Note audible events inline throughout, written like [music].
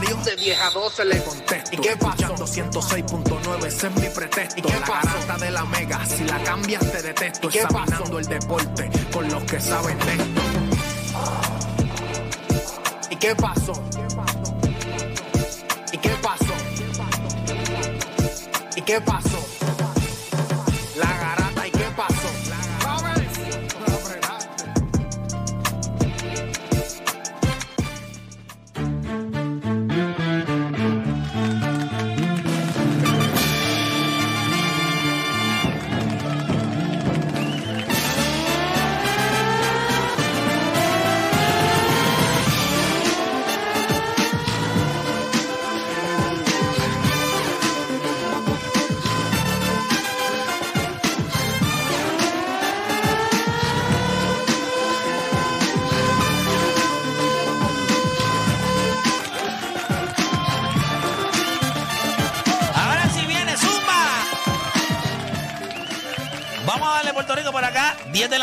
parió, de 10 a 12 le contesto, ¿y qué pasó? 106.9, ese es mi pretexto, ¿y qué la de la mega, si la cambias te detesto, ¿Y qué examinando el deporte con los que saben de esto. ¿Y qué pasó? ¿Y qué pasó? ¿Y qué pasó? La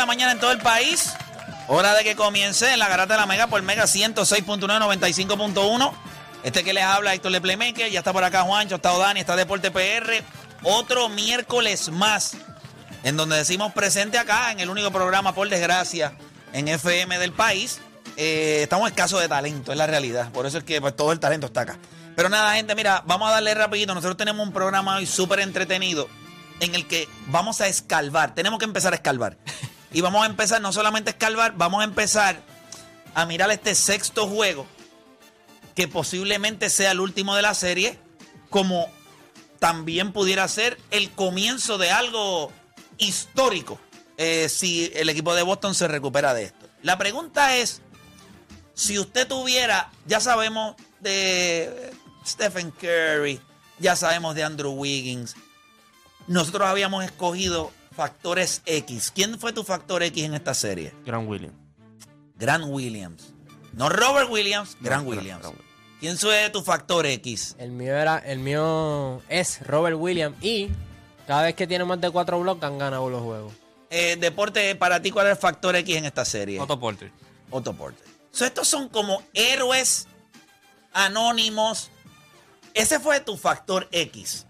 mañana en todo el país. Hora de que comience en la garata de la Mega por Mega 106.9, 95.1. Este que les habla, Héctor Le Playmaker. Ya está por acá Juancho, está Dani, está Deporte PR. Otro miércoles más en donde decimos presente acá en el único programa, por desgracia, en FM del país. Eh, estamos escasos de talento, es la realidad. Por eso es que pues, todo el talento está acá. Pero nada, gente, mira, vamos a darle rapidito. Nosotros tenemos un programa hoy súper entretenido en el que vamos a escalvar. Tenemos que empezar a escalvar. Y vamos a empezar, no solamente a escalvar, vamos a empezar a mirar este sexto juego que posiblemente sea el último de la serie, como también pudiera ser el comienzo de algo histórico eh, si el equipo de Boston se recupera de esto. La pregunta es, si usted tuviera, ya sabemos de Stephen Curry, ya sabemos de Andrew Wiggins, nosotros habíamos escogido factores X. ¿Quién fue tu factor X en esta serie? Gran William. Grant Williams. No Robert Williams, Grant Gran- Williams. Williams. ¿Quién fue tu factor X? El mío era, el mío es Robert Williams y cada vez que tiene más de cuatro blocks han ganado los juegos. Eh, deporte, para ti, ¿cuál es el factor X en esta serie? Otto Porter. Otto Porter. So, estos son como héroes anónimos. Ese fue tu factor X.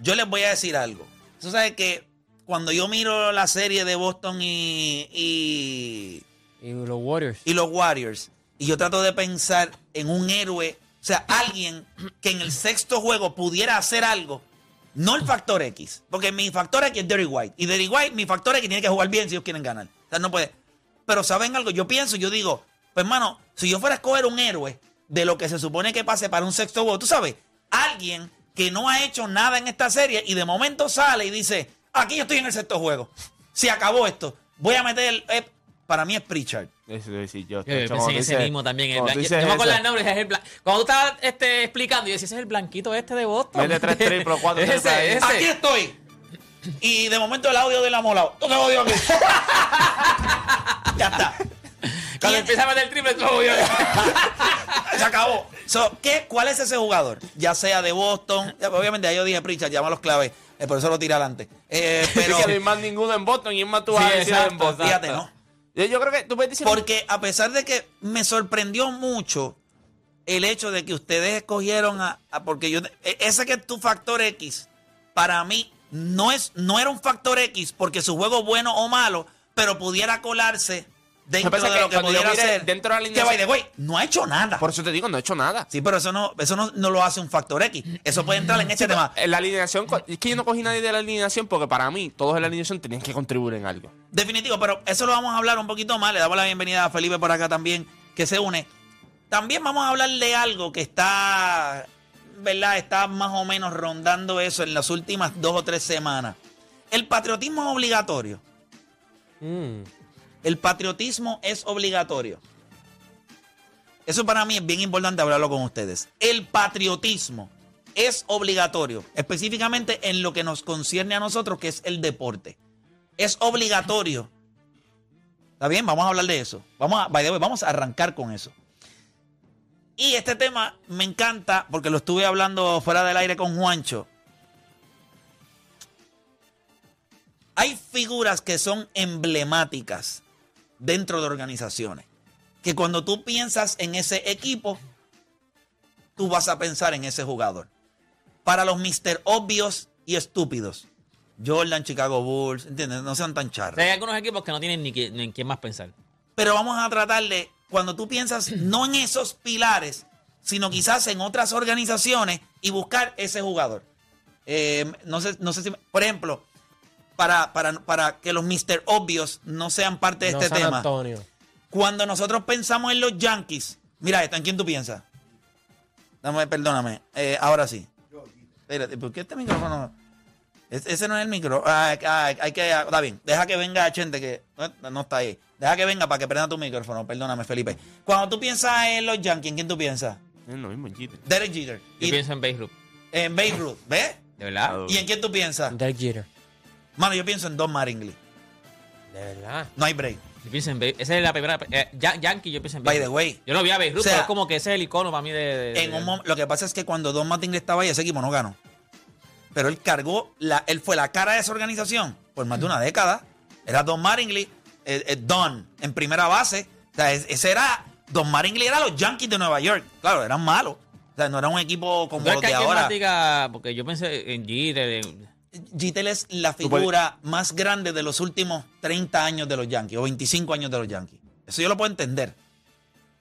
Yo les voy a decir algo. Tú sabes que cuando yo miro la serie de Boston y, y, Y los Warriors. y los Warriors, y yo trato de pensar en un héroe, o sea, alguien que en el sexto juego pudiera hacer algo, no el factor X, porque mi factor X es Derry White, y Derry White, mi factor X tiene que jugar bien si ellos quieren ganar. O sea, no puede. Pero ¿saben algo? Yo pienso, yo digo, pues hermano, si yo fuera a escoger un héroe de lo que se supone que pase para un sexto juego, tú sabes, alguien que no ha hecho nada en esta serie y de momento sale y dice, aquí yo estoy en el sexto juego, se acabó esto, voy a meter el... eh, para mí es Pritchard. Eso es decir, yo. Pensé tú ese dices- mismo también. el cuando tú blan- yo, me acuerdo el nombre. es el blan- Cuando tú estabas este, explicando, yo decía, ese es el blanquito este de Boston. Mete tres [laughs] triples, cuatro Ese, triples ahí. ese. Aquí estoy. Y de momento el audio del amolado. ¿Dónde odio aquí? ya está. Cuando ¿Quién- empieza a meter el triple, todo yo. [laughs] Se acabó. So, ¿qué, ¿Cuál es ese jugador? Ya sea de Boston. ya, Obviamente, ya yo dije Pritchard, llama los claves. Eh, por eso lo tiré adelante. Eh, [laughs] pero. No hay más ninguno en Boston y es más tú vas Sí, a decir exacto, en Boston. Fíjate, ¿no? Yo, yo creo que tú puedes decir. Porque a pesar de que me sorprendió mucho el hecho de que ustedes escogieron a, a- porque yo e- ese que es tu factor X para mí no es no era un factor X porque su juego bueno o malo, pero pudiera colarse dentro de que lo que pudiera hacer. dentro de la que by the alineación- way, no ha hecho nada. Por eso te digo, no he hecho nada. Sí, pero eso no, eso no, no lo hace un factor X. Eso puede entrar en este tema. En la alineación, es que yo no cogí nadie de la alineación porque para mí todos en la alineación tenían que contribuir en algo. Definitivo, pero eso lo vamos a hablar un poquito más. Le damos la bienvenida a Felipe por acá también, que se une. También vamos a hablar de algo que está, ¿verdad? Está más o menos rondando eso en las últimas dos o tres semanas. El patriotismo es obligatorio. Mm. El patriotismo es obligatorio. Eso para mí es bien importante hablarlo con ustedes. El patriotismo es obligatorio, específicamente en lo que nos concierne a nosotros, que es el deporte. Es obligatorio. ¿Está bien? Vamos a hablar de eso. Vamos a, vamos a arrancar con eso. Y este tema me encanta porque lo estuve hablando fuera del aire con Juancho. Hay figuras que son emblemáticas dentro de organizaciones. Que cuando tú piensas en ese equipo, tú vas a pensar en ese jugador. Para los Mr. Obvios y estúpidos. Jordan, Chicago Bulls, ¿entiendes? No sean tan charros. hay algunos equipos que no tienen ni, que- ni en quién más pensar. Pero vamos a tratar de, cuando tú piensas [clears throat] no en esos pilares, sino quizás en otras organizaciones y buscar ese jugador. Eh, no, sé, no sé si, por ejemplo, para, para, para que los Mr. Obvios no sean parte de No este San tema. Antonio. Cuando nosotros pensamos en los Yankees, mira esto, ¿en quién tú piensas? Dame, perdóname, eh, ahora sí. Espérate, ¿por qué este micrófono? Es- ese no es el micro. Ah, ah, hay que, ah, está bien, deja que venga gente que no, no está ahí. Deja que venga para que prenda tu micrófono, perdóname, Felipe. Cuando tú piensas en los Yankees, ¿en quién tú piensas? Es lo mismo, Jeter. Derek Jeter. Yo Y pienso en Beirut. en Babe Ruth, ¿ves? ¿De verdad? ¿Y en quién tú piensas? Derek Jeter. Mano, yo pienso en Don Mattingly. De verdad. No hay break. Yo pienso en Beirut. Esa es la primera. eh, Ya- Yankee, yo pienso en By Beirut. the way. Yo no vi a Beirut, O sea, pero es como que ese es el icono para mí de. de- En de- un mom- lo que pasa es que cuando Don Mattingly estaba ahí, ese equipo no ganó. Pero él cargó, la, él fue la cara de esa organización por más de una década. Era Don Mattingly, eh, eh, Don en primera base. O sea, es- ese era, Don Mattingly era los Yankees de Nueva York. Claro, eran malos. O sea, no era un equipo como ¿Tú crees los que de alguien más ahora. diga, porque yo pensé en Jeter, en- Jeter es la figura más grande de los últimos 30 años de los Yankees o 25 años de los Yankees. Eso yo lo puedo entender.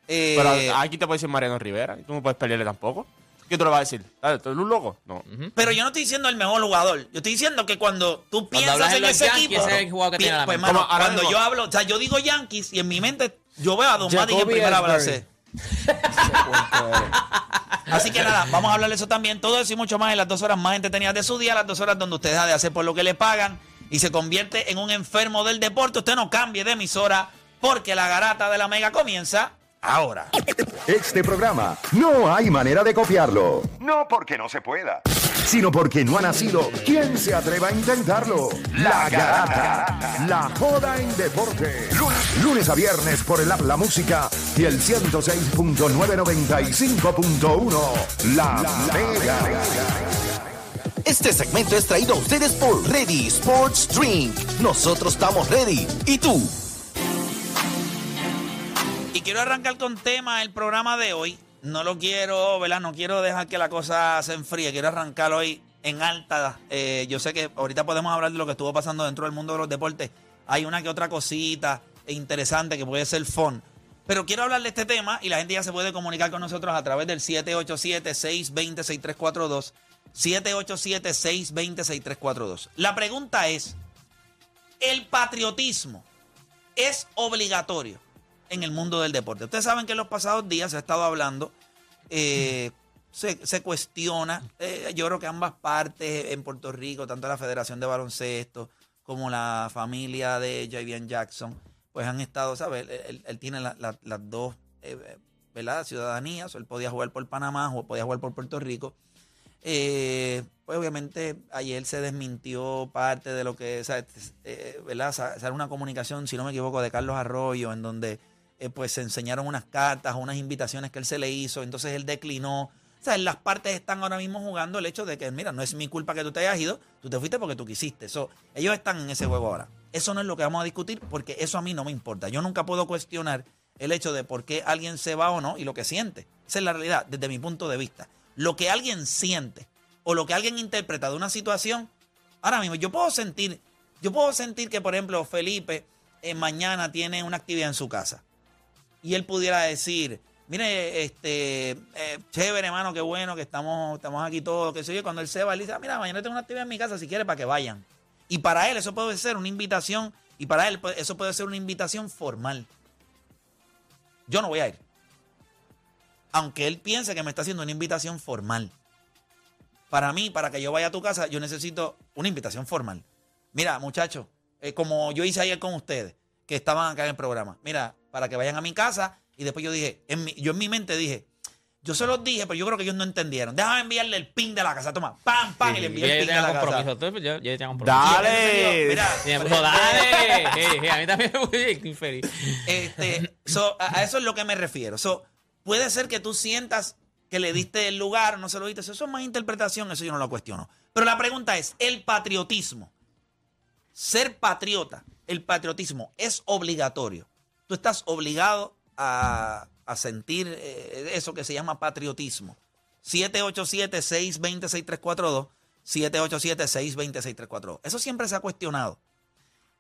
Eh, Pero aquí te puede decir Mariano Rivera. y Tú no puedes pelearle tampoco. ¿Qué tú le vas a decir? Dale, ¿tú eres un loco? No. Pero yo no estoy diciendo el mejor jugador. Yo estoy diciendo que cuando tú piensas en ese Yankees, equipo. ese es el jugador que pi- tiene a la pues, mano, cuando mismo- yo hablo, o sea, yo digo Yankees y en mi mente yo veo a Don Madding en primera base. [laughs] Así que nada, vamos a hablar de eso también. Todo eso y mucho más en las dos horas más entretenidas de su día, las dos horas donde usted deja de hacer por lo que le pagan y se convierte en un enfermo del deporte. Usted no cambie de emisora porque la garata de la mega comienza ahora. Este programa no hay manera de copiarlo. No porque no se pueda, sino porque no ha nacido. ¿Quién se atreva a intentarlo? La Garata. La joda en deporte. Lunes, lunes a viernes por el app La Música y el 106.995.1. La, Mega. Este segmento es traído a ustedes por Ready Sports Drink. Nosotros estamos ready. ¿Y tú? Y quiero arrancar con tema el programa de hoy. No lo quiero, ¿verdad? No quiero dejar que la cosa se enfríe. Quiero arrancar hoy en alta. Eh, yo sé que ahorita podemos hablar de lo que estuvo pasando dentro del mundo de los deportes. Hay una que otra cosita interesante que puede ser fun. Pero quiero hablar de este tema y la gente ya se puede comunicar con nosotros a través del 787-620-6342. 787-620-6342. La pregunta es, ¿el patriotismo es obligatorio en el mundo del deporte? Ustedes saben que en los pasados días se ha estado hablando, eh, se, cuestiona, eh, yo creo que ambas partes en Puerto Rico, tanto la Federación de Baloncesto como la familia de Javian Jackson, pues han estado, ¿sabes? Él, tiene la- la- las dos, eh, ¿verdad? Ciudadanías, él podía jugar por Panamá o podía jugar por Puerto Rico. Pues obviamente ayer se desmintió parte de lo que, eh, ¿verdad? Una comunicación, si no me equivoco, de Carlos Arroyo, en donde eh, pues se enseñaron unas cartas, unas invitaciones que él se le hizo, entonces él declinó. O sea, las partes están ahora mismo jugando el hecho de que, mira, no es mi culpa que tú te hayas ido, tú te fuiste porque tú quisiste. Eso, ellos están en ese juego ahora. Eso no es lo que vamos a discutir porque eso a mí no me importa. Yo nunca puedo cuestionar el hecho de por qué alguien se va o no y lo que siente. Esa es la realidad desde mi punto de vista. Lo que alguien siente o lo que alguien interpreta de una situación, ahora mismo yo puedo sentir, yo puedo sentir que, por ejemplo, Felipe eh, mañana tiene una actividad en su casa y él pudiera decir, mire, este, eh, chévere, hermano, qué bueno que estamos, estamos aquí todos, que sé yo, cuando él se va, él dice, "Ah, mira, mañana tengo una actividad en mi casa, si quiere, para que vayan. Y para él eso puede ser una invitación, y para él pues, eso puede ser una invitación formal. Yo no voy a ir. Aunque él piense que me está haciendo una invitación formal. Para mí, para que yo vaya a tu casa, yo necesito una invitación formal. Mira, muchachos, eh, como yo hice ayer con ustedes, que estaban acá en el programa. Mira, para que vayan a mi casa. Y después yo dije, en mi- yo en mi mente dije, yo se los dije, pero yo creo que ellos no entendieron. Déjame enviarle el pin de la casa. Toma, pam, pam, y le envié el pin de la casa. compromiso. Entonces, yo, yo ya tengo compromiso. Dale. Mira, Sí, [laughs] dale. Sí, sí, a mí también me voy infeliz. Este, so, a, a eso es lo que me refiero. So, puede ser que tú sientas que le diste el lugar, no se lo diste. Eso es más interpretación, eso yo no lo cuestiono. Pero la pregunta es, el patriotismo, ser patriota, el patriotismo es obligatorio. Tú estás obligado a, a sentir eh, eso que se llama patriotismo. 787-620-6342. 787-620-6342. Eso siempre se ha cuestionado.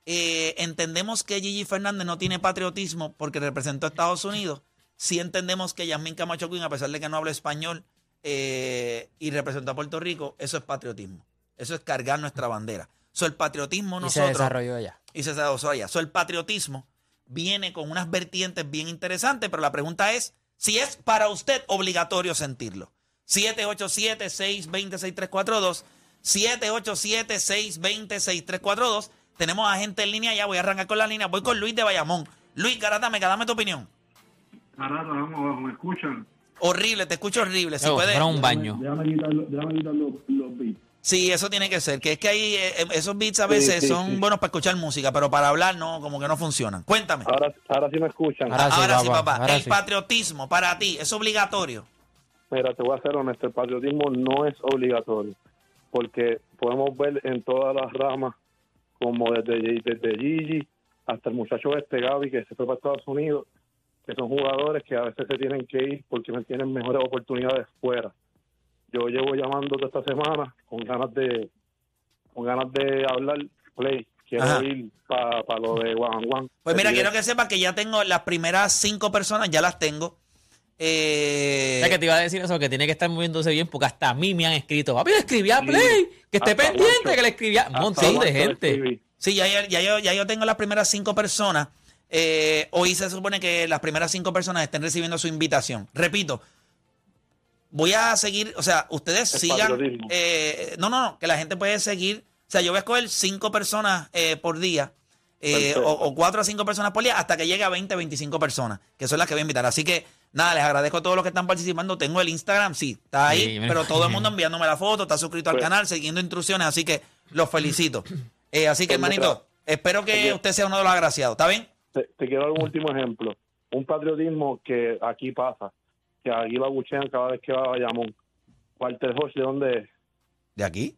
Eh, entendemos que Gigi Fernández no tiene patriotismo porque representó a Estados Unidos. Sí entendemos que Yasmín Camacho Quinn, a pesar de que no habla español eh, y representó a Puerto Rico, eso es patriotismo. Eso es cargar nuestra bandera. So, el patriotismo Y se nosotros desarrolló allá. y se desarrolló allá. So, el patriotismo viene con unas vertientes bien interesantes, pero la pregunta es si es para usted obligatorio sentirlo. 787-620-6342. 787-620-6342. Tenemos a gente en línea ya. Voy a arrancar con la línea. Voy con Luis de Bayamón. Luis, garátame, dame tu opinión. Carata, vamos abajo, ¿me escuchan? Horrible, te escucho horrible. Si Yo, puede- fuera un baño. Déjame déjame quitar los, los beats. Sí, eso tiene que ser. Que es que ahí eh, esos beats a veces sí, son sí. buenos para escuchar música, pero para hablar no, como que no funcionan. Cuéntame. Ahora, ahora sí me escuchan. Ahora sí, Ahora sí, papá, papá. ahora el sí. patriotismo para ti es obligatorio. Mira, te voy a ser honesto, el patriotismo no es obligatorio, porque podemos ver en todas las ramas, como desde, desde Gigi hasta el muchacho este Gaby que se fue para Estados Unidos, que son jugadores que a veces se tienen que ir porque no tienen mejores oportunidades fuera. Yo llevo llamando toda esta semana con ganas de con ganas de hablar play. Quiero Ajá. ir para lo de Juan Juan. Pues mira, quiero que sepas que ya tengo las primeras cinco personas, ya las tengo. Eh, que te iba a decir eso, que tiene que estar moviéndose bien, porque hasta a mí me han escrito, papi, le escribí a. Play, que esté pendiente, Juancho. que le escribí a un montón de gente. sí, ya, ya, ya yo, ya yo tengo las primeras cinco personas. Eh, hoy se supone que las primeras cinco personas estén recibiendo su invitación. Repito, voy a seguir, o sea, ustedes sigan. eh, no, no, no, que la gente puede seguir. O sea, yo voy a escoger cinco personas eh, por día. eh, o, o cuatro a cinco personas por día hasta que llegue a 20, 25 personas, que son las que voy a invitar. Así que, nada, les agradezco a todos los que están participando. Tengo el Instagram, sí, está ahí, Sí, pero todo el mundo [laughs] enviándome la foto, está suscrito al Pues- canal, siguiendo instrucciones, así que los felicito. Eh, así que, Pues, hermanito, espero que usted sea uno de los agraciados, ¿está bien? te, te quiero dar un último ejemplo. Un patriotismo que aquí pasa, que aquí lo abuchean cada vez que va a Bayamón. Walter Hodge, ¿de dónde es? ¿De aquí?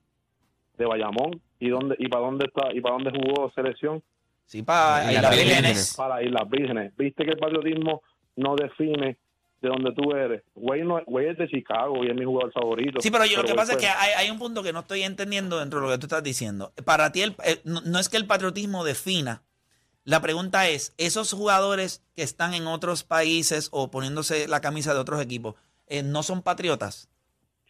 De Bayamón. ¿Y dónde y para dónde está y para dónde jugó selección? Sí, para Islas Islas Vírgenes. Vírgenes. Para Islas Vírgenes. ¿Viste que el patriotismo no define de dónde tú eres? Güey, no, güey es de Chicago y es mi jugador favorito. Sí, pero yo lo que pasa es que hay, hay un punto que no estoy entendiendo dentro de lo que tú estás diciendo. Para ti, el- eh, no, no es que el patriotismo defina. La pregunta es, ¿esos jugadores que están en otros países o poniéndose la camisa de otros equipos, eh, no son patriotas?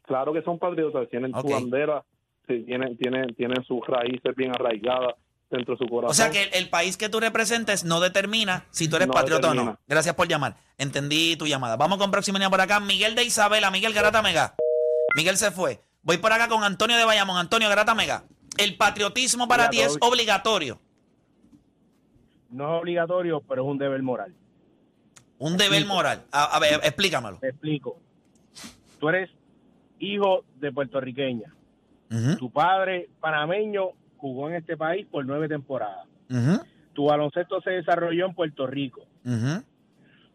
Claro que son patriotas, tienen su bandera, tienen, tienen, tienen sus raíces bien arraigadas dentro de su corazón. O sea que el, el país que tú representes no determina si tú eres No patriota o no. Gracias por llamar. Entendí tu llamada. Vamos con próxima línea por acá. Miguel de Isabela, Miguel Garata Mega. Miguel se fue. Voy por acá con Antonio de Bayamón. Antonio Garata Mega. El patriotismo para ti es obligatorio. No es obligatorio, pero es un deber moral. Un deber moral. A, a ver, explícamelo. Te explico. Tú eres hijo de puertorriqueña. Tu padre panameño jugó en este país por nueve temporadas. Tu baloncesto se desarrolló en Puerto Rico.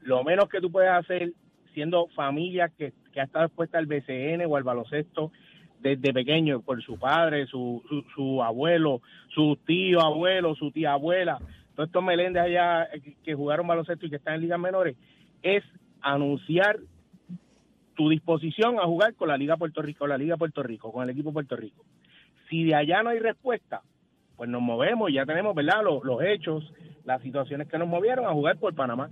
Lo menos que tú puedes hacer siendo familia que, que ha estado expuesta al BCN o al baloncesto desde pequeño por su padre, su, su, su abuelo, su tío abuelo, su tía abuela, todos estos meléndez allá que, jugaron baloncesto y que están en ligas menores, es anunciar tu disposición a jugar con la Liga Puerto Rico, la Liga Puerto Rico, con el equipo Puerto Rico. Si de allá no hay respuesta, pues nos movemos, ya tenemos, ¿verdad? Los, los hechos las situaciones que nos movieron a jugar por Panamá.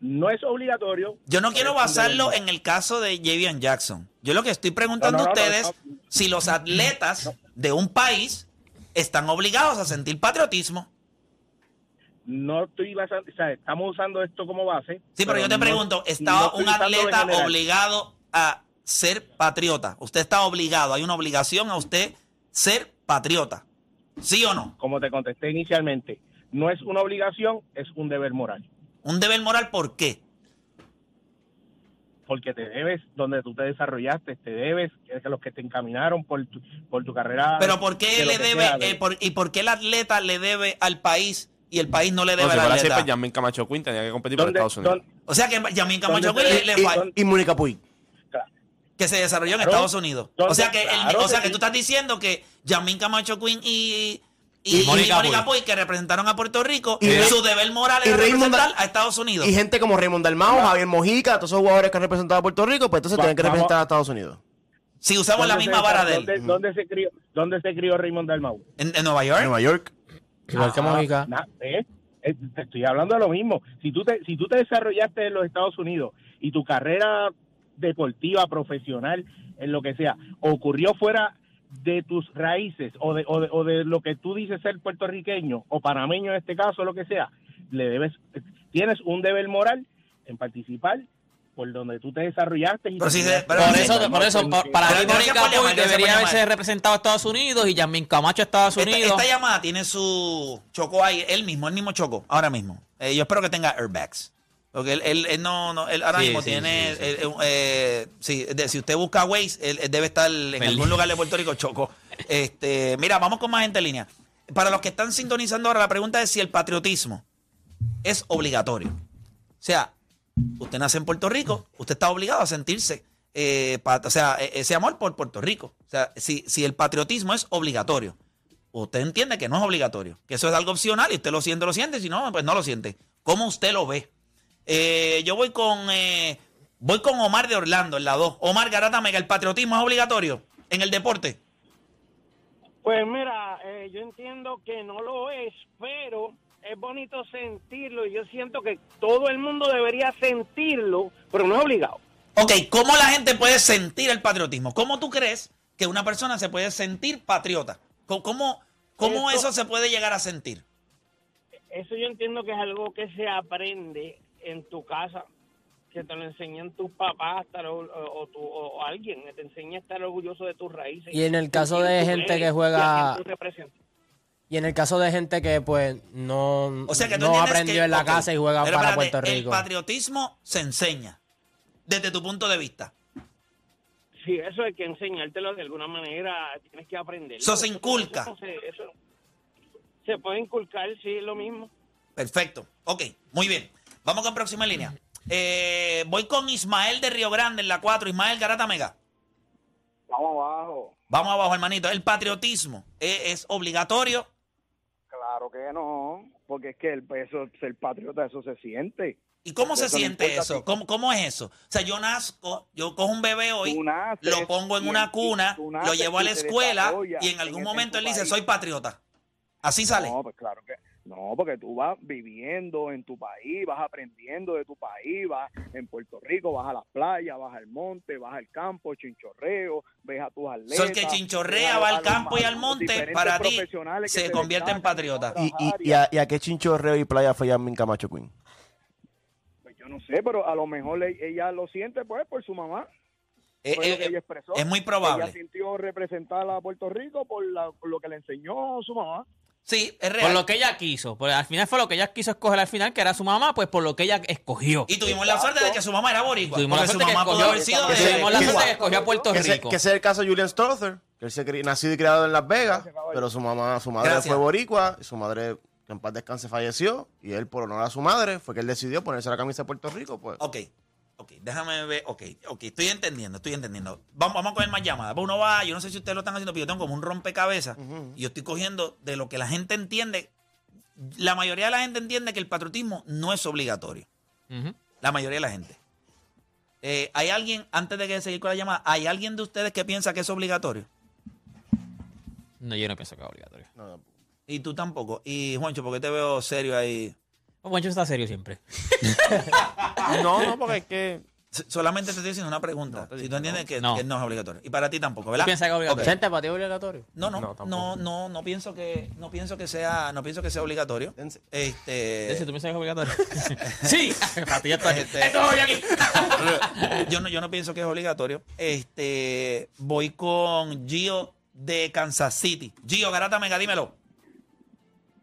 No es obligatorio. Yo no quiero basarlo en el caso de Javian Jackson. Yo lo que estoy preguntando No, no, a ustedes, no. si los atletas de un país están obligados a sentir patriotismo. No estoy basando, o sea, estamos usando esto como base. Sí, pero, yo te no- pregunto, no ¿está estoy un atleta obligado a ser patriota? Usted está obligado, hay una obligación a usted ser patriota. ¿Sí o no? Como te contesté inicialmente, no es una obligación, es un deber moral. Un deber moral, ¿por qué? Porque te debes, donde tú te desarrollaste, te debes, es que los que te encaminaron por tu, por tu carrera. Pero ¿por qué le debe, sea, eh, por- y por qué el atleta le debe al país y el país no le No, debe si al fuera así, atleta? pues Yamin Camacho Quinn tenía que competir por ¿Dónde- Estados Unidos. dónde- O sea que Yamin Camacho ¿Dónde le, y- falla. dónde- Y Mónica Puig. que se desarrolló en Claro. Estados Unidos. O sea que, el- Claro o sea que tú estás diciendo que Yamin Camacho Quinn y, y, Y y Mónica Puig. Puig, que representaron a Puerto Rico, Y su deber moral Raymond representar a Estados Unidos. Y gente como Raymond Dalmao, Javier Mojica, todos esos jugadores que han representado a Puerto Rico, pues entonces Va- tienen que vamos- representar a Estados Unidos. Si usamos la ¿dónde misma vara de él. ¿dónde, dónde se crió, ¿Dónde se crió Raymond Dalmau? ¿En, en Nueva York? En Nueva York. Igual que Mojica. ¿eh? Eh, Te estoy hablando de lo mismo. Si tú te, si tú te desarrollaste en los Estados Unidos y tu carrera deportiva, profesional, en lo que sea, ocurrió fuera de tus raíces o de, o de, o de lo que tú dices ser puertorriqueño o panameño en este caso, lo que sea, le debes, tienes un deber moral en participar por donde tú te desarrollaste. Y Pero si te- se- pero Por eso, por eso, por- para Pero mí Mónica por Puig por debería haberse representado a Estados Unidos y Yamin Camacho a Estados Esta, Unidos. esta llamada tiene su choco ahí, él mismo, él mismo choco, ahora mismo. Eh, yo espero que tenga airbags. Porque él, él- él no, no, él ahora Sí, mismo sí, tiene, sí, sí. eh, eh, eh, sí, de- si usted busca Waze, él, él debe estar en Feliz. algún lugar de Puerto Rico choco. Este, mira, vamos con más gente en línea. Para los que están sintonizando ahora, la pregunta es si el patriotismo es obligatorio. O sea, usted nace en Puerto Rico, usted está obligado a sentirse, eh, o sea, e- ese amor por Puerto Rico. O sea, si, si el patriotismo es obligatorio, usted entiende que no es obligatorio, que eso es algo opcional y usted lo siente, lo siente, si no, pues no lo siente. ¿Cómo usted lo ve? Eh, yo voy con eh, voy con Omar de Orlando en la 2. Omar Garata Mega, ¿el patriotismo es obligatorio en el deporte? Pues mira, eh, yo entiendo que no lo es, pero es bonito sentirlo y yo siento que todo el mundo debería sentirlo, pero no es obligado. Ok, ¿cómo la gente puede sentir el patriotismo? ¿Cómo tú crees que una persona se puede sentir patriota? ¿Cómo, cómo, cómo Esto- eso se puede llegar a sentir? Eso yo entiendo que es algo que se aprende en tu casa, que te lo enseñan tus papás estar o, o tu- o alguien, que te enseña a estar orgulloso de tus raíces. Y en el caso de gente que juega-. Y en el caso de gente que pues no, O sea que tú no aprendió que- en la casa y juega para espérate, Puerto El Rico. patriotismo se enseña, desde tu punto de vista. Sí, eso hay que enseñártelo de alguna manera, tienes que aprender. Eso se inculca. Eso, se- eso se puede inculcar, sí, es lo mismo. Perfecto. Ok, muy bien. Vamos con próxima línea. Eh, voy con Ismael de Río Grande en la 4. Ismael Garata Mega. Vamos abajo. Vamos abajo, hermanito. El patriotismo ¿es, es obligatorio? Claro que no, porque es que el peso, ser patriota, eso se siente. ¿Y cómo se Eso siente eso? ¿Cómo, ¿Cómo es eso? O sea, yo nazco, yo cojo un bebé hoy, naces lo pongo en una cuna, lo llevo a la escuela y en algún en- en momento él dice, soy patriota. Así sale. No, pues claro que no, porque tú vas viviendo en tu país, vas aprendiendo de tu país, vas en Puerto Rico, vas a las playas, vas al monte, vas al campo, chinchorreo, ves a tus atletas. So, el que chinchorrea, va al campo y al monte, para ti se convierte en patriota. ¿Y, y, y a, y a qué chinchorreo y playa fue Yamin Camacho Queen? Pues yo no sé, pero a lo mejor e- ella lo siente pues por su mamá. Eh, eh, que ella expresó. es muy probable. Ella sintió representar a Puerto Rico por, la- por lo que le enseñó su mamá. Sí, es Por lo que ella quiso. Porque al final fue lo que ella quiso escoger al final, que era su mamá, pues por lo que ella escogió. Y tuvimos la suerte de que su mamá era boricua. Tuvimos la su suerte que mamá pudo escogió- haber sido que de tuvimos la suerte Cuba. que escogió a Puerto Que ese, Rico. que ese es el caso de Julian Strother, que él se cri- nacido y criado en Las Vegas, pero su mamá, su madre Gracias. fue boricua, y su madre, que en paz descanse, falleció, y él, por honor a su madre, fue que él decidió ponerse la camisa de Puerto Rico, pues. Ok, ok, déjame ver. Ok, ok, estoy entendiendo, estoy entendiendo. Vamos, vamos a coger más llamadas. Uno va, yo no sé si ustedes lo están haciendo, pero yo tengo como un rompecabezas y yo estoy cogiendo de lo que la gente entiende. La mayoría de la gente entiende que el patriotismo no es obligatorio. La mayoría de la gente. Eh, ¿Hay alguien, antes de que seguir con la llamada, ¿hay alguien de ustedes que piensa que es obligatorio? No, yo no pienso que es obligatorio. Y tú tampoco. Y Juancho, porque te veo serio ahí. Juancho está serio siempre. [laughs] No, no, porque es que. Solamente te estoy diciendo una pregunta. si tú entiendes que No. que no es obligatorio. Y para ti tampoco, ¿verdad? piensas que es obligatorio? Ok. Chente, para ti es obligatorio. No, no, no, no, no, pienso que, no pienso que sea, no pienso que sea obligatorio. Este, Si tú piensas que es obligatorio. [laughs] sí, [laughs] para ti ya está. Este- Esto voy aquí. yo no, yo no pienso que es obligatorio. Este, voy con Gio de Kansas City. Gio, Garata Mega, dímelo.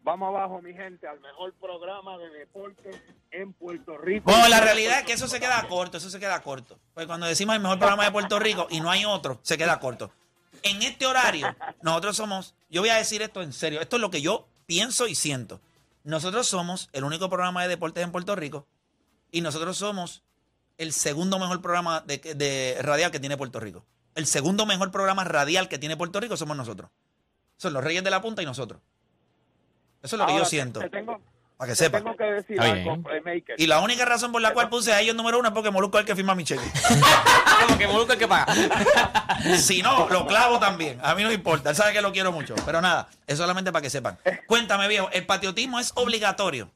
Vamos abajo, mi gente, al mejor programa de deportes en Puerto Rico. Bueno, la realidad es que eso se queda corto, eso se queda corto. Pues cuando decimos el mejor programa de Puerto Rico y no hay otro, se queda corto. En este horario, nosotros somos, yo voy a decir esto en serio, esto es lo que yo pienso y siento. Nosotros somos el único programa de deportes en Puerto Rico y nosotros somos el segundo mejor programa de, de radial que tiene Puerto Rico. El segundo mejor programa radial que tiene Puerto Rico somos nosotros. Son los Reyes de la Punta y nosotros. Eso es lo que yo siento. te tengo- Para que te sepan. tengo que decir algo. Playmaker. Y la única razón por la cual puse a ellos número uno es porque Molusco es el que firma mi cheque. [laughs] Como que Moluco es que paga. [laughs] si no, lo clavo también. A mí no me importa. Él sabe que lo quiero mucho. Pero nada, es solamente para que sepan. Cuéntame, viejo, ¿el patriotismo es obligatorio?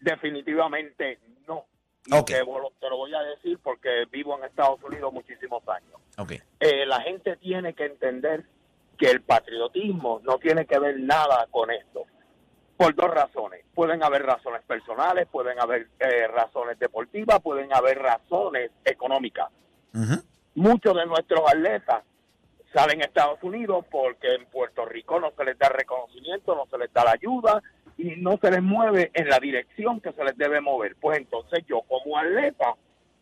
Definitivamente no. Y Ok. te, lo- te lo voy a decir porque vivo en Estados Unidos muchísimos años. Ok. Eh, la gente tiene que entender que el patriotismo no tiene que ver nada con esto. Por dos razones. Pueden haber razones personales, pueden haber eh, razones deportivas, pueden haber razones económicas. Muchos de nuestros atletas salen a Estados Unidos porque en Puerto Rico no se les da reconocimiento, no se les da la ayuda y no se les mueve en la dirección que se les debe mover. Pues entonces yo como atleta,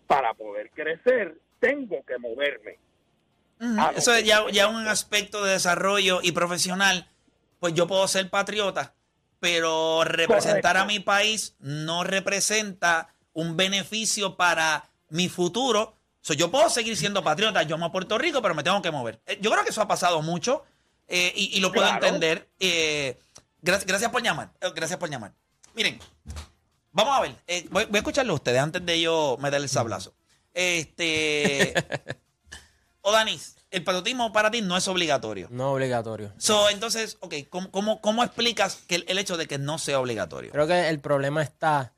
para poder crecer, tengo que moverme. Ah, Eso es ya, ya un aspecto de desarrollo y profesional. Pues yo puedo ser patriota, pero representar a mi país no representa un beneficio para mi futuro. So, yo puedo seguir siendo patriota, yo amo a Puerto Rico, pero me tengo que mover. Eh, Yo creo que eso ha pasado mucho eh, y, y lo puedo Claro. entender. Eh, gracias, gracias por llamar. Gracias por llamar. Miren, vamos a ver. eh, voy, voy a escucharlo a ustedes antes de yo meterle el sablazo. Este. [laughs] o Danis, el patriotismo para ti no es obligatorio. No obligatorio. So, entonces, ok, ¿cómo, cómo, cómo explicas que el, el hecho de que no sea obligatorio? Creo que el problema está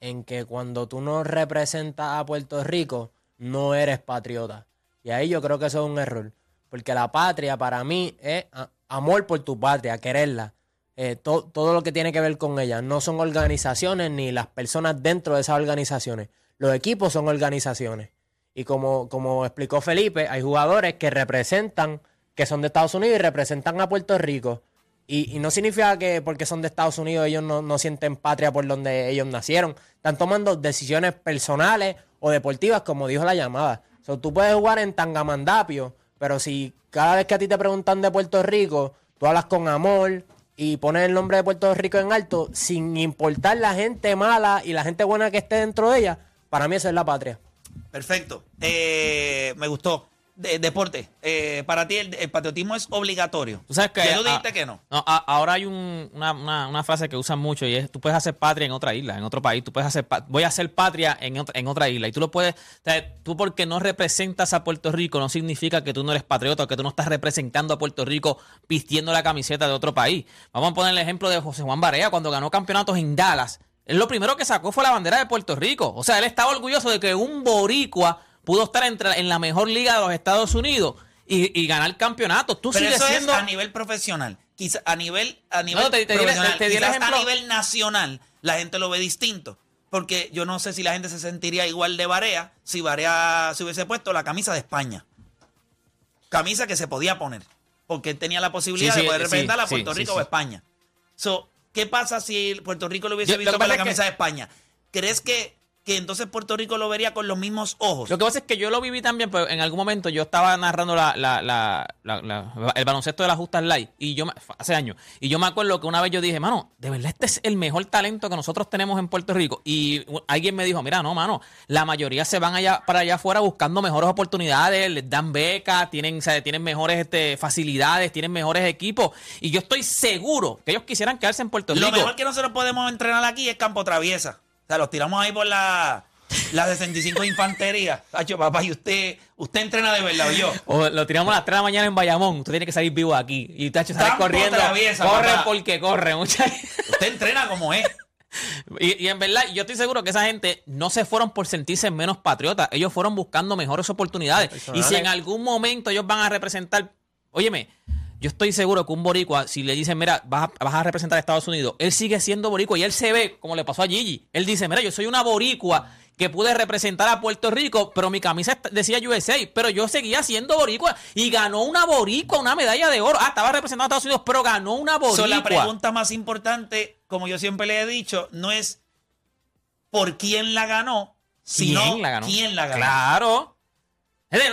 en que cuando tú no representas a Puerto Rico, no eres patriota. Y ahí yo creo que eso es un error. Porque la patria para mí es amor por tu patria, quererla. Eh, to- todo lo que tiene que ver con ella. No son organizaciones ni las personas dentro de esas organizaciones. Los equipos son organizaciones. Y como, como explicó Felipe, hay jugadores que representan, que son de Estados Unidos y representan a Puerto Rico. Y, y no significa que porque son de Estados Unidos ellos no, no sienten patria por donde ellos nacieron. Están tomando decisiones personales o deportivas, como dijo la llamada. So, tú puedes jugar en Tangamandapio, pero si cada vez que a ti te preguntan de Puerto Rico, tú hablas con amor y pones el nombre de Puerto Rico en alto, sin importar la gente mala y la gente buena que esté dentro de ella, para mí eso es la patria. Perfecto. Eh, me gustó. De- deporte. Eh, para ti el, el patriotismo es obligatorio. Tú sabes que. Ya tú ah, dijiste que no. a- ahora hay un- una, una- una frase que usan mucho y es: tú puedes hacer patria en otra isla, en otro país. Tú puedes hacer. Voy a hacer patria en, otra- en otra isla. Y tú lo puedes. o sea, tú, porque no representas a Puerto Rico, no significa que tú no eres patriota o que tú no estás representando a Puerto Rico vistiendo la camiseta de otro país. Vamos a poner el ejemplo de José Juan Barea cuando ganó campeonatos en Dallas. Él lo primero que sacó fue la bandera de Puerto Rico. O sea, él estaba orgulloso de que un boricua pudo estar entre- en la mejor liga de los Estados Unidos y, y ganar campeonatos. Tú Pero sigues eso siendo... es a nivel profesional. Quizá a nivel, a nivel No, te- profesional. te Quizás a nivel nacional la gente lo ve distinto. Porque yo no sé si la gente se sentiría igual de Barea si Barea se hubiese puesto la camisa de España. Camisa que se podía poner. Porque él tenía la posibilidad Sí, de poder sí, representar a Puerto Rico o España. So, ¿Qué pasa si Puerto Rico lo hubiese Yo- visto con la camisa que- de España? ¿Crees que, que entonces Puerto Rico lo vería con los mismos ojos? Lo que pasa es que yo lo viví también, pero en algún momento yo estaba narrando la, la- la- la- la- el baloncesto de las justas live y yo hace años y yo me acuerdo que una vez yo dije, mano, de verdad este es el mejor talento que nosotros tenemos en Puerto Rico y alguien me dijo, mira, no, mano, la mayoría se van allá para allá afuera buscando mejores oportunidades, les dan becas, tienen, o sea, tienen mejores este, facilidades, tienen mejores equipos y yo estoy seguro que ellos quisieran quedarse en Puerto Lo Rico. mejor que nosotros podemos entrenar aquí es campo traviesa. O sea, los tiramos ahí por la, la 65 de infantería. Tacho, papá, y usted, usted entrena de verdad, ¿o yo. O lo tiramos a las 3 de la mañana en Bayamón. Usted tiene que salir vivo aquí. Y tacho, Campo corriendo. traviesa, corre papá. porque corre, muchachos. Usted entrena como es. Y, y en verdad, yo estoy seguro que esa gente no se fueron por sentirse menos patriotas. Ellos fueron buscando mejores oportunidades. Y si en algún momento ellos van a representar. Óyeme, yo estoy seguro que un boricua, si le dicen, mira, vas a, vas a representar a Estados Unidos, él sigue siendo boricua y él se ve, como le pasó a Gigi. Él dice, mira, yo soy una boricua que pude representar a Puerto Rico, pero mi camisa decía USA, pero yo seguía siendo boricua y ganó una boricua, una medalla de oro. Ah, estaba representando a Estados Unidos, pero ganó una boricua. So, la pregunta más importante, como yo siempre le he dicho, no es por quién la ganó, sino ¿Quién la ganó? quién la ganó. Claro.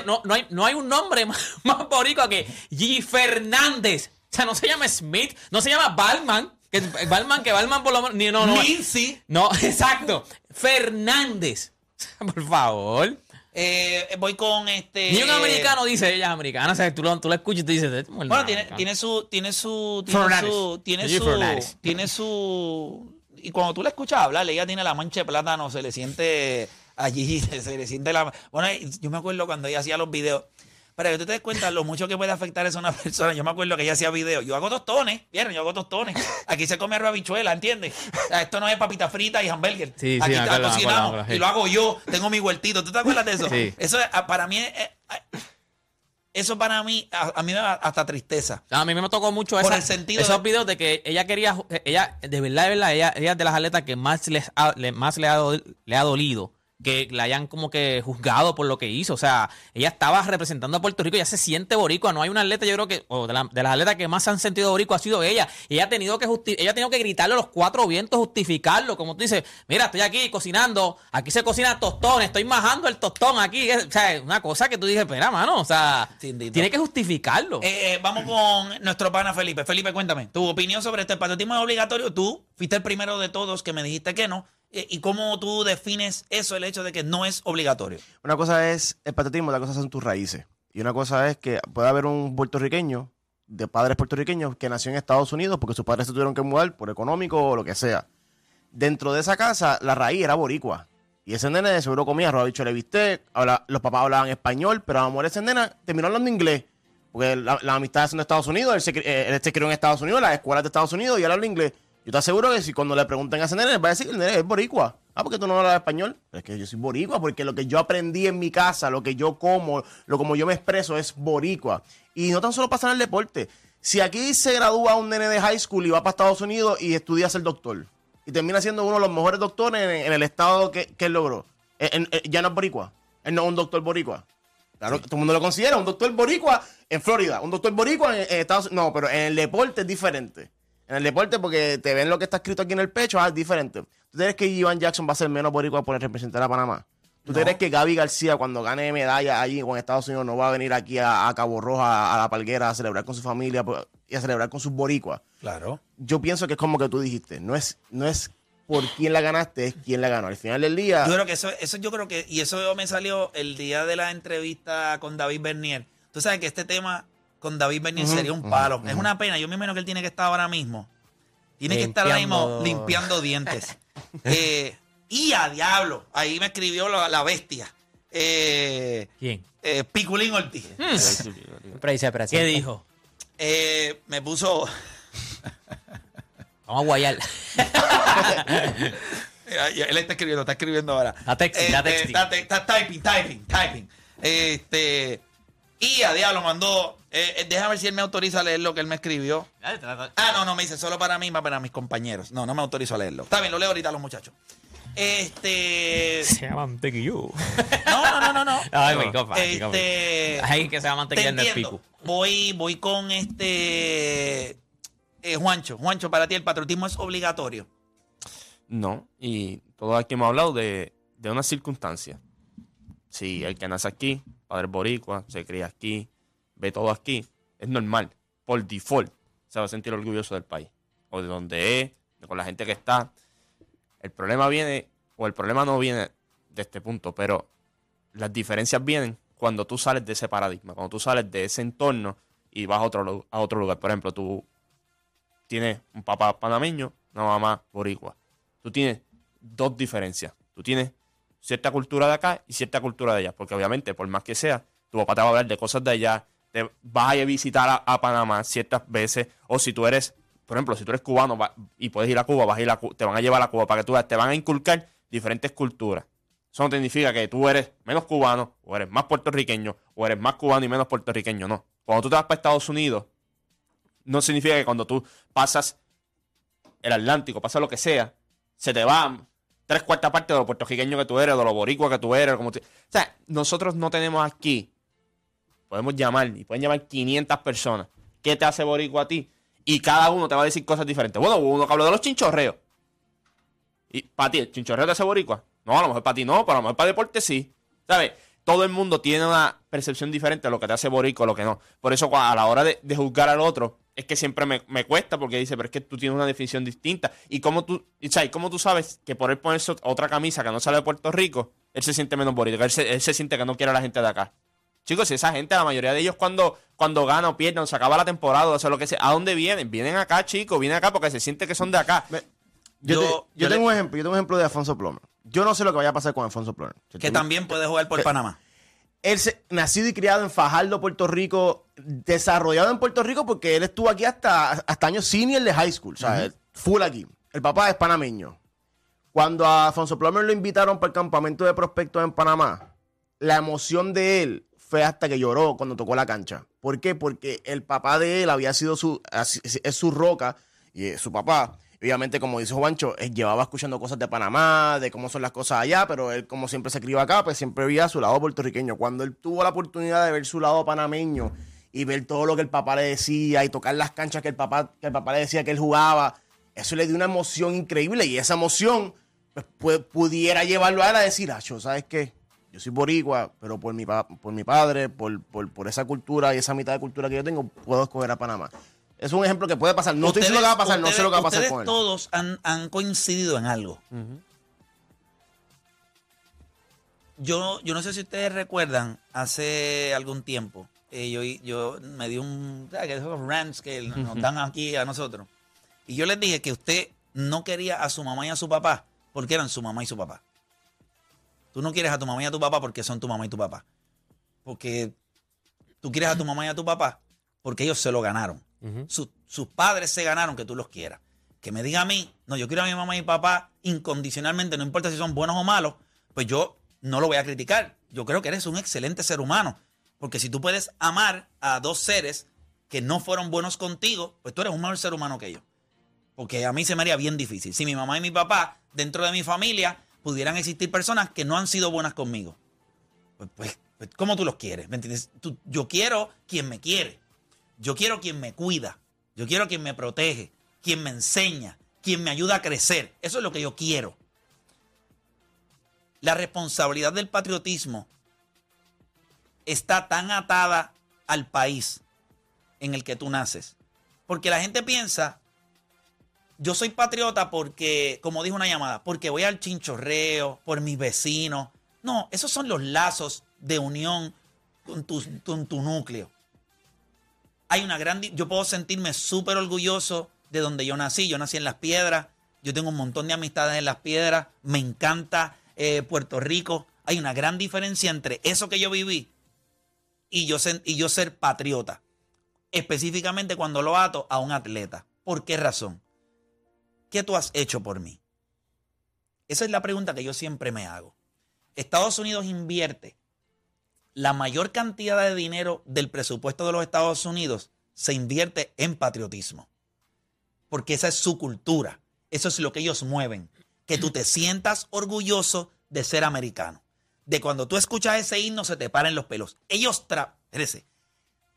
No, no, hay, no hay un nombre [laughs] más, más boricua que G. Fernández. O sea, no se llama Smith, no se llama Balman. Que Balman, que Balman por lo menos. ni- No, no. Lindsay. No, [laughs] exacto. Fernández. [laughs] Por favor. Eh, voy con este. Ni un americano dice ella es americana. O sea, tú lo, tú lo escuchas y tú dices. "Este es Bueno, tiene, tiene su, tiene su, tiene Fernández. su, tiene Gigi su, Fernández. tiene su, y cuando tú la escuchas hablar, ella tiene la mancha de plátano, se le siente allí, [laughs] se le siente la, bueno, yo me acuerdo cuando ella hacía los videos, para que tú te des cuenta lo mucho que puede afectar eso a una [laughs] persona, yo me acuerdo que ella hacía videos, yo hago tostones, vieron, yo hago tostones, aquí se come habichuela, ¿entiendes? O sea, esto no es papita frita y hamburger, Sí, sí, aquí acuerdo, me cocinamos acuerdo, me acuerdo, sí. y lo hago yo, tengo mi huertito, ¿tú te acuerdas de eso? Sí. Eso es, para mí es- es- eso para mí, a, a mí me da hasta tristeza. A mí me tocó mucho Por esa- el sentido esos de- videos de que ella quería, ella, de verdad, de verdad, ella, ella es de las atletas que más, les ha, le, más le, ha, do- le ha dolido que la hayan como que juzgado por lo que hizo. O sea, ella estaba representando a Puerto Rico, ya se siente boricua. No hay una atleta, yo creo que, o de, la- de las atletas que más se han sentido boricua ha sido ella. Y ella ha tenido que ella ha tenido que gritarle a los cuatro vientos, justificarlo. Como tú dices, mira, estoy aquí cocinando, aquí se cocina tostones, estoy majando el tostón aquí. O sea, una cosa que tú dices, espera, mano, o sea, tiene que justificarlo. Eh, eh, vamos con nuestro pana Felipe. Felipe, cuéntame, tu opinión sobre este patriotismo es obligatorio. Tú fuiste el primero de todos que me dijiste que no. Eh, ¿Y cómo tú defines eso, el hecho de que no es obligatorio? Una cosa es el patriotismo, otra cosa son tus raíces. Y una cosa es que puede haber un puertorriqueño, de padres puertorriqueños, que nació en Estados Unidos porque sus padres se tuvieron que mudar por económico o lo que sea. Dentro de esa casa, la raíz era boricua. Y ese nene de seguro comía arroz, bicho, le viste, los papás hablaban español, pero a amor ese nene terminó hablando inglés. Porque la, amistad es en Estados Unidos, él se, eh, él se crió en Estados Unidos, las escuelas de Estados Unidos, y él habla inglés. Yo te aseguro que si cuando le pregunten a ese nene, él va a decir que el nene es boricua. Ah, porque tú no hablas español. Pero es que yo soy boricua, porque lo que yo aprendí en mi casa, lo que yo como, lo como yo me expreso es boricua. Y no tan solo pasa en el deporte. Si aquí se gradúa un nene de high school y va para Estados Unidos y estudia a ser doctor, y termina siendo uno de los mejores doctores en, en el estado que, que él logró, eh, en- eh, ya no es boricua. Él no es un doctor boricua. Claro, todo el mundo lo considera un doctor boricua en Florida, un doctor boricua en, en Estados Unidos. No, pero en el deporte es diferente. En el deporte, porque te ven lo que está escrito aquí en el pecho, ah, es diferente. ¿Tú crees que Ivan Jackson va a ser menos boricua por representar a Panamá? ¿Tú No. crees que Gaby García, cuando gane medalla allí con Estados Unidos, no va a venir aquí a, a Cabo Rojo, a, a la Palguera, a celebrar con su familia pues, y a celebrar con sus boricuas? Claro. Yo pienso que es como que tú dijiste, no es, no es por quién la ganaste, es quién la ganó. Al final del día... Yo creo que eso, eso yo creo que, y eso me salió el día de la entrevista con David Bernier. Tú sabes que este tema con David Bernier sería un palo. Es una pena. Yo me imagino que él tiene que estar ahora mismo. Tiene que estar ahora mismo Limpiando- limpiando dientes. [laughs] Eh, y a diablo. Ahí me escribió la, la bestia. Eh, ¿Quién? eh, Piculín Ortiz. Siempre dice presente. ¿Qué dijo? Eh, me puso. [laughs] Vamos a guayar. [laughs] Mira, ya él está escribiendo, está escribiendo ahora. Está texting, está Este, texting. Está, te- está typing, typing, typing. Este. Y a diablo mandó. eh, eh, déjame ver si él me autoriza a leer lo que él me escribió. Ah, no, no, me dice solo para mí, más para mis compañeros. No, no me autorizo a leerlo. Está bien, lo leo ahorita a los muchachos. Este. Se llama mantequillo. No, no, no, no. no. [laughs] Ay, mi copa. Este. Ay, que se llama Te mantequilla en el pico. Voy, voy con este. eh, Juancho. Juancho, para ti el patriotismo es obligatorio. No, y todos aquí hemos hablado de, de una circunstancia. Si el que nace aquí, padre boricua, se cría aquí, ve todo aquí, es normal. Por default, se va a sentir orgulloso del país. O de donde es, de con la gente que está. El problema viene, o el problema no viene de este punto, pero las diferencias vienen cuando tú sales de ese paradigma, cuando tú sales de ese entorno y vas a otro, a otro lugar. Por ejemplo, tú tienes un papá panameño, una mamá boricua. Tú tienes dos diferencias. Tú tienes cierta cultura de acá y cierta cultura de allá. Porque obviamente, por más que sea, tu papá te va a hablar de cosas de allá, te vas a visitar a, a Panamá ciertas veces, o si tú eres por ejemplo, si tú eres cubano y puedes ir a Cuba, vas a ir a te van a llevar a Cuba para que tú te van a inculcar diferentes culturas. Eso no significa que tú eres menos cubano, o eres más puertorriqueño, o eres más cubano y menos puertorriqueño, no. Cuando tú te vas para Estados Unidos, no significa que cuando tú pasas el Atlántico, pasas lo que sea, se te va tres cuartas partes de lo puertorriqueño que tú eres, de lo boricua que tú eres. Como tú- O sea, nosotros no tenemos aquí, podemos llamar, y pueden llamar 500 personas. ¿Qué te hace boricua a ti? Y cada uno te va a decir cosas diferentes. Bueno, uno que habló de los chinchorreos. Y para ti, ¿el chinchorreo te hace boricua? No, a lo mejor para ti no, pero a lo mejor para deporte sí. ¿Sabes? Todo el mundo tiene una percepción diferente de lo que te hace boricua lo que no. Por eso, a la hora de, de juzgar al otro, es que siempre me, me cuesta porque dice, pero es que tú tienes una definición distinta. Y cómo tú, y, ¿sabes? ¿Cómo tú sabes que por él ponerse otra camisa que no sale de Puerto Rico, él se siente menos boricua? Él se, él se siente que no quiere a la gente de acá. Chicos, si esa gente, la mayoría de ellos cuando, cuando gana o pierde o se acaba la temporada o sea lo que sea, ¿a dónde vienen? Vienen acá, chicos, vienen acá porque se siente que son de acá. Yo, Yo- te- yo yo le- tengo un ejemplo, yo tengo un ejemplo de Alfonso Plomer. Yo no sé lo que vaya a pasar con Alfonso Plomer. Que también puede jugar por Panamá. Él se- nacido y criado en Fajardo, Puerto Rico, desarrollado en Puerto Rico porque él estuvo aquí hasta, hasta años senior de high school, o sea, full aquí. El papá es panameño. Cuando a Alfonso Plomer lo invitaron para el campamento de prospectos en Panamá, la emoción de él fue hasta que lloró cuando tocó la cancha. ¿Por qué? Porque el papá de él había sido su, es su roca y es su papá. Obviamente, como dice Juancho, él llevaba escuchando cosas de Panamá, de cómo son las cosas allá, pero él, como siempre se crió acá, pues siempre veía su lado puertorriqueño. Cuando él tuvo la oportunidad de ver su lado panameño y ver todo lo que el papá le decía y tocar las canchas que el papá, que el papá le decía que él jugaba, eso le dio una emoción increíble y esa emoción pues, pu- pudiera llevarlo a él a decir, Acho, ¿sabes qué? Yo soy boricua, pero por mi, por mi padre, por, por, por esa cultura y esa mitad de cultura que yo tengo, puedo escoger a Panamá. Es un ejemplo que puede pasar. No estoy diciendo que va a pasar, no sé lo que va a pasar con él. todos han, han coincidido en algo. Yo, yo no sé si ustedes recuerdan, hace algún tiempo, eh, yo, yo me di un. que Esos rants que nos dan aquí a nosotros. Y yo les dije que usted no quería a su mamá y a su papá porque eran su mamá y su papá. Tú no quieres a tu mamá y a tu papá porque son tu mamá y tu papá. Porque tú quieres a tu mamá y a tu papá porque ellos se lo ganaron. Su- sus padres se ganaron que tú los quieras. Que me diga a mí, no, yo quiero a mi mamá y mi papá incondicionalmente, no importa si son buenos o malos, pues yo no lo voy a criticar. Yo creo que eres un excelente ser humano. Porque si tú puedes amar a dos seres que no fueron buenos contigo, pues tú eres un mejor ser humano que ellos. Porque a mí se me haría bien difícil. Si mi mamá y mi papá, dentro de mi familia, pudieran existir personas que no han sido buenas conmigo. Pues, pues, pues, ¿cómo tú los quieres? ¿Me entiendes? Tú- yo quiero quien me quiere. Yo quiero quien me cuida. Yo quiero quien me protege, quien me enseña, quien me ayuda a crecer. Eso es lo que yo quiero. La responsabilidad del patriotismo está tan atada al país en el que tú naces. Porque la gente piensa, yo soy patriota porque, como dijo una llamada, porque voy al chinchorreo, por mis vecinos. No, esos son los lazos de unión con tu, con tu núcleo. Hay una gran... Yo puedo sentirme súper orgulloso de donde yo nací. Yo nací en Las Piedras. Yo tengo un montón de amistades en Las Piedras. Me encanta eh, Puerto Rico. Hay una gran diferencia entre eso que yo viví y yo, y yo ser patriota. Específicamente cuando lo ato a un atleta. ¿Por qué razón? ¿Qué tú has hecho por mí? Esa es la pregunta que yo siempre me hago. Estados Unidos invierte la mayor cantidad de dinero del presupuesto de los Estados Unidos se invierte en patriotismo. Porque esa es su cultura. Eso es lo que ellos mueven. Que tú te sientas orgulloso de ser americano. De cuando tú escuchas ese himno se te paren los pelos. Ellos tra...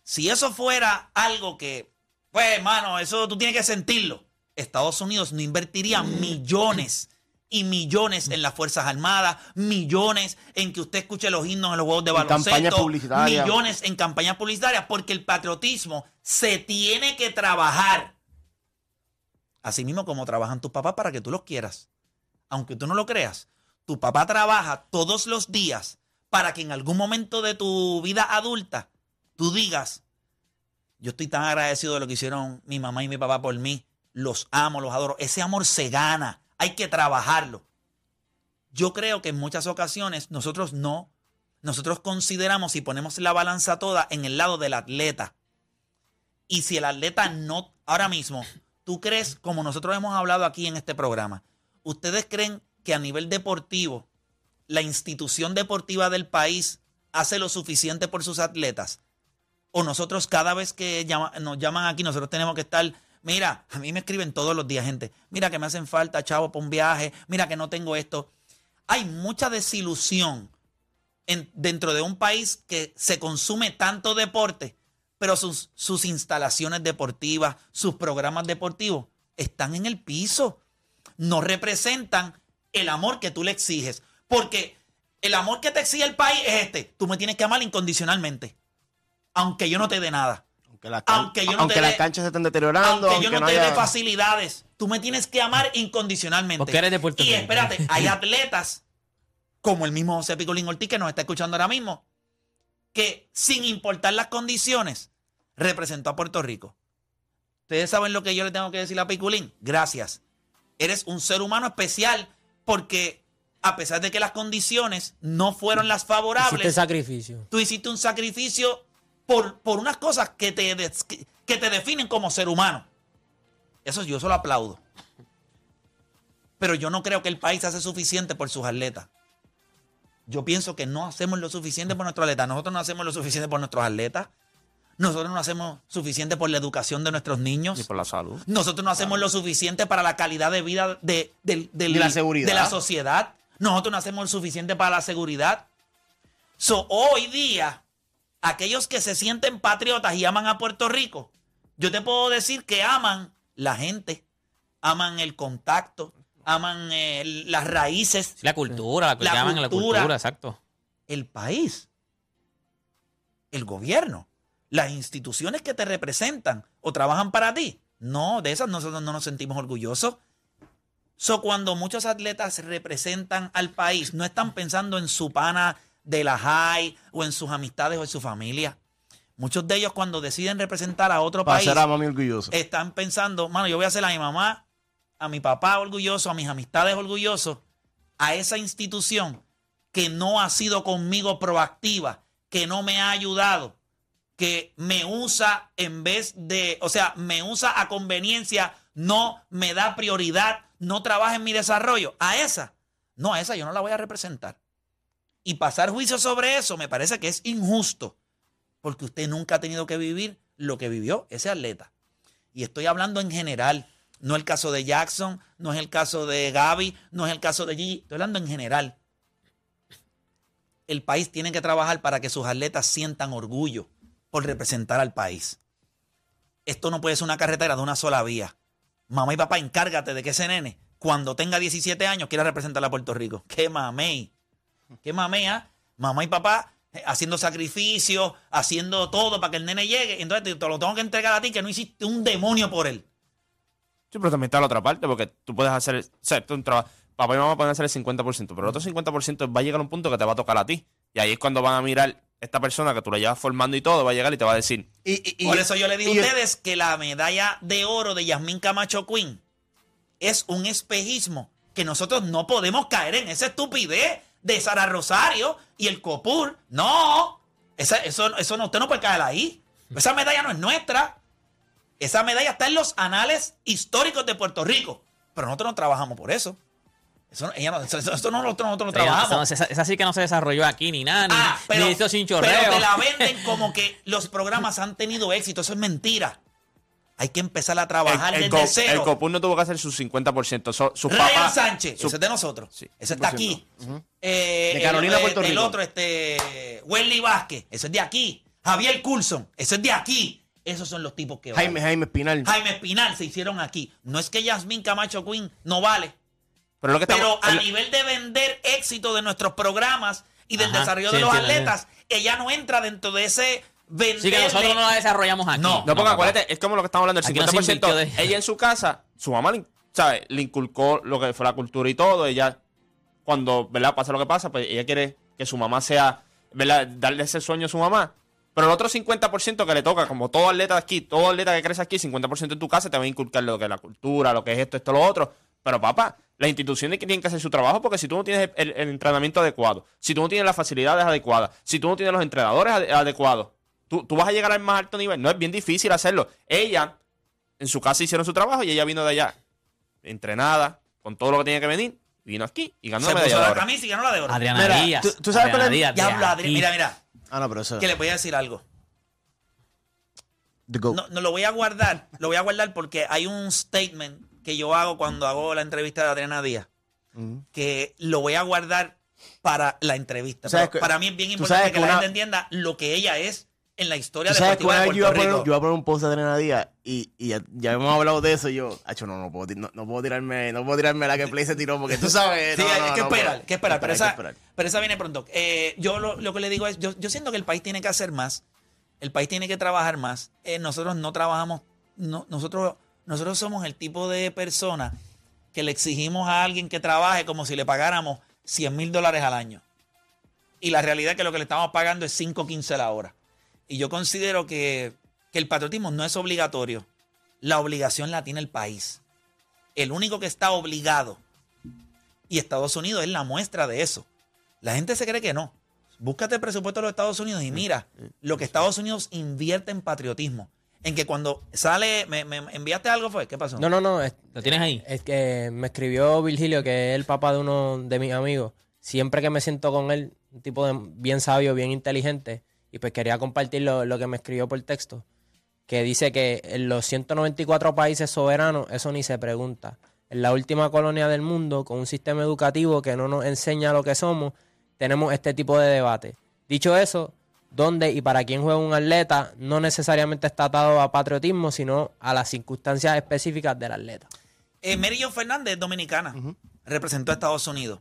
Si eso fuera algo que, pues, hermano, eso tú tienes que sentirlo. Estados Unidos no invertiría millones y millones en las Fuerzas Armadas, millones en que usted escuche los himnos en los juegos de baloncesto, millones en campañas publicitarias, porque el patriotismo se tiene que trabajar. Así mismo como trabajan tus papás para que tú los quieras. Aunque tú no lo creas, tu papá trabaja todos los días para que en algún momento de tu vida adulta tú digas, yo estoy tan agradecido de lo que hicieron mi mamá y mi papá por mí. Los amo, los adoro. Ese amor se gana. Hay que trabajarlo. Yo creo que en muchas ocasiones nosotros no, nosotros consideramos y ponemos la balanza toda en el lado del atleta. Y si el atleta no, ahora mismo, ¿tú crees, como nosotros hemos hablado aquí en este programa, ustedes creen que a nivel deportivo, la institución deportiva del país hace lo suficiente por sus atletas? O nosotros cada vez que nos llaman aquí, nosotros tenemos que estar, mira, a mí me escriben todos los días gente, mira que me hacen falta, chavo, para un viaje, mira que no tengo esto. Hay mucha desilusión en- dentro de un país que se consume tanto deporte, pero sus, sus instalaciones deportivas, sus programas deportivos están en el piso. No representan el amor que tú le exiges. Porque el amor que te exige el país es este. Tú me tienes que amar incondicionalmente. Aunque yo no te dé nada. Aunque, la can- Aunque yo no aunque te las canchas se estén deteriorando, Aunque yo no, te haya- dé facilidades. Tú me tienes que amar incondicionalmente. Porque eres de Puerto y Rico. espérate, hay [laughs] atletas como el mismo José Picolín Ortiz que nos está escuchando ahora mismo, que sin importar las condiciones, representó a Puerto Rico. Ustedes saben lo que yo le tengo que decir a Piculín. Gracias. Eres un ser humano especial porque a pesar de que las condiciones no fueron las Hiciste favorables, sacrificio. tú hiciste un sacrificio por, por unas cosas que te, que, te definen como ser humano. Eso yo solo aplaudo. Pero yo no creo que el país hace suficiente por sus atletas. Yo pienso que no hacemos lo suficiente por nuestros atletas. Nosotros no hacemos lo suficiente por nuestros atletas. Nosotros no hacemos suficiente por la educación de nuestros niños. Y por la salud. Nosotros no hacemos lo suficiente para la calidad de vida de, del- Y la seguridad. de la sociedad. Nosotros no hacemos lo suficiente para la seguridad. So, hoy día, aquellos que se sienten patriotas y aman a Puerto Rico, yo te puedo decir que aman la gente, aman el contacto, aman eh, las raíces, La cultura, la que La llaman la cultura. cultura, exacto. el país, el gobierno, las instituciones que te representan o trabajan para ti. No, de esas nosotros no nos sentimos orgullosos. So, cuando muchos atletas representan al país, no están pensando en su pana de la high o en sus amistades o en su familia. Muchos de ellos cuando deciden representar a otro Para país hacer a mami orgulloso. están pensando, mano, yo voy a hacer a mi mamá, a mi papá orgulloso, a mis amistades orgullosos, a esa institución que no ha sido conmigo proactiva, que no me ha ayudado, que me usa en vez de, o sea, me usa a conveniencia, no me da prioridad, no trabaja en mi desarrollo. A esa, no, a esa yo no la voy a representar. Y pasar juicio sobre eso me parece que es injusto, porque usted nunca ha tenido que vivir lo que vivió ese atleta. Y estoy hablando en general, no el caso de Jackson, no es el caso de Gaby, no es el caso de Gigi, estoy hablando en general. El país tiene que trabajar para que sus atletas sientan orgullo por representar al país. Esto no puede ser una carretera de una sola vía. Mamá y papá, encárgate de que ese nene, cuando tenga 17 años, quiera representar a Puerto Rico. ¡Qué mamey! ¡Qué mamea! Mamá y papá eh, haciendo sacrificios, haciendo todo para que el nene llegue. Entonces te, te lo tengo que entregar a ti que no hiciste un demonio por él. Sí, pero también está la otra parte, porque tú puedes hacer, o sea, tú un trabajo, papá y mamá pueden hacer el 50%, pero el otro 50% va a llegar a un punto que te va a tocar a ti. Y ahí es cuando van a mirar esta persona que tú la llevas formando y todo, va a llegar y te va a decir, Por eso yo le digo a y- ustedes que la medalla de oro de Yasmín Camacho Queen es un espejismo que nosotros no podemos caer en esa estupidez de Sara Rosario y el Copur. No, esa- eso, eso no, usted no puede caer ahí. Esa medalla no es nuestra. Esa medalla está en los anales históricos de Puerto Rico. Pero nosotros no trabajamos por eso. Eso, ella no- eso- eso- eso no, nosotros, nosotros no trabajamos. esa, esa sí que no se desarrolló aquí ni nada, ni, Ah, pero, ni hizo sin chorreo. pero te la venden como que los programas han tenido éxito. Eso es mentira. Hay que empezar a trabajar el, el, desde cero. el Copur no tuvo que hacer su 50%, so- sus Ryan papás... Sánchez, su- ese es de nosotros. Sí, ese está 100%. aquí. Eh, De Carolina, el, Puerto el Rico. otro, este, Wendy Vázquez, ese es de aquí. Javier Coulson, ese es de aquí. Esos son los tipos que Jaime, valen. Jaime Espinal. Jaime Espinal se hicieron aquí. No es que Yasmín Camacho Queen no vale. Pero lo que Pero estamos- a el- nivel de vender éxito de nuestros programas y del Ajá, desarrollo sí, de los entiendo, atletas, ella no entra dentro de ese vender. Sí, que nosotros no la desarrollamos aquí. No, No, porque papá. acuérdate, es como lo que estamos hablando, el Aquí no 50%. se invirtió de- Ella en su casa, su mamá le, ¿sabe? le inculcó lo que fue la cultura y todo. Ella, cuando ¿verdad? pasa lo que pasa, pues ella quiere que su mamá sea, ¿verdad? darle ese sueño a su mamá. Pero el otro 50% que le toca, como todo atleta aquí, todo atleta que crece aquí, 50% en tu casa te va a inculcar lo que es la cultura, lo que es esto, esto, lo otro. Pero papá, las instituciones que tienen que hacer su trabajo porque si tú no tienes el, el entrenamiento adecuado, si tú no tienes las facilidades adecuadas, si tú no tienes los entrenadores ade- adecuados, tú, tú vas a llegar al más alto nivel. No es bien difícil hacerlo. Ella en su casa hicieron su trabajo y ella vino de allá, entrenada, con todo lo que tenía que venir, vino aquí y ganó Se la puso medalla de la oro. camisa y ganó la de oro. Adriana Mira, Díaz. ¿tú- tú sabes cuál es- Adriana Díaz, Adri-. Mira, mira. Ah, no, pero eso. Que le voy a decir algo. No, no lo voy a guardar. Lo voy a guardar porque hay un statement que yo hago cuando hago la entrevista de Adriana Díaz. Ujú. Que lo voy a guardar para la entrevista. Pero que- para mí es bien importante que, que la una- gente entienda lo que ella es en la historia Tú sabes de vez yo iba, poner, Rico. yo iba a poner un post de Díaz y, y ya, ya hemos hablado de eso y yo, Hacho, no, no puedo, no, no puedo tirarme, no puedo tirarme la que Play se tiró porque tú sabes. [laughs] Sí, no, hay no, que esperar, que esperar, pero esa, esperar. pero esa viene pronto. Eh, yo lo, lo que le digo es, yo, yo siento que el país tiene que hacer más, el país tiene que trabajar más. Eh, nosotros no trabajamos, no, nosotros, nosotros somos el tipo de persona que le exigimos a alguien que trabaje como si le pagáramos 100 mil dólares al año. Y la realidad es que lo que le estamos pagando es 5.15 la hora. Y yo considero que, que el patriotismo no es obligatorio. La obligación la tiene el país. El único que está obligado y Estados Unidos es la muestra de eso. La gente se cree que no. Búscate el presupuesto de los Estados Unidos y mira lo que Estados Unidos invierte en patriotismo. En que cuando sale, me, me enviaste algo fue, ¿qué pasó? No, no, no. Es, ¿Lo tienes ahí? es que me escribió Virgilio, que es el papá de uno de mis amigos. Siempre que me siento con él, un tipo de bien sabio, bien inteligente, y pues quería compartir lo, lo que me escribió por texto, que dice que en los 194 países soberanos, eso ni se pregunta. En la última colonia del mundo, con un sistema educativo que no nos enseña lo que somos, tenemos este tipo de debate. Dicho eso, ¿dónde y para quién juega un atleta no necesariamente está atado a patriotismo, sino a las circunstancias específicas del atleta. Eh, Mary Jo Fernández dominicana. Representó a Estados Unidos.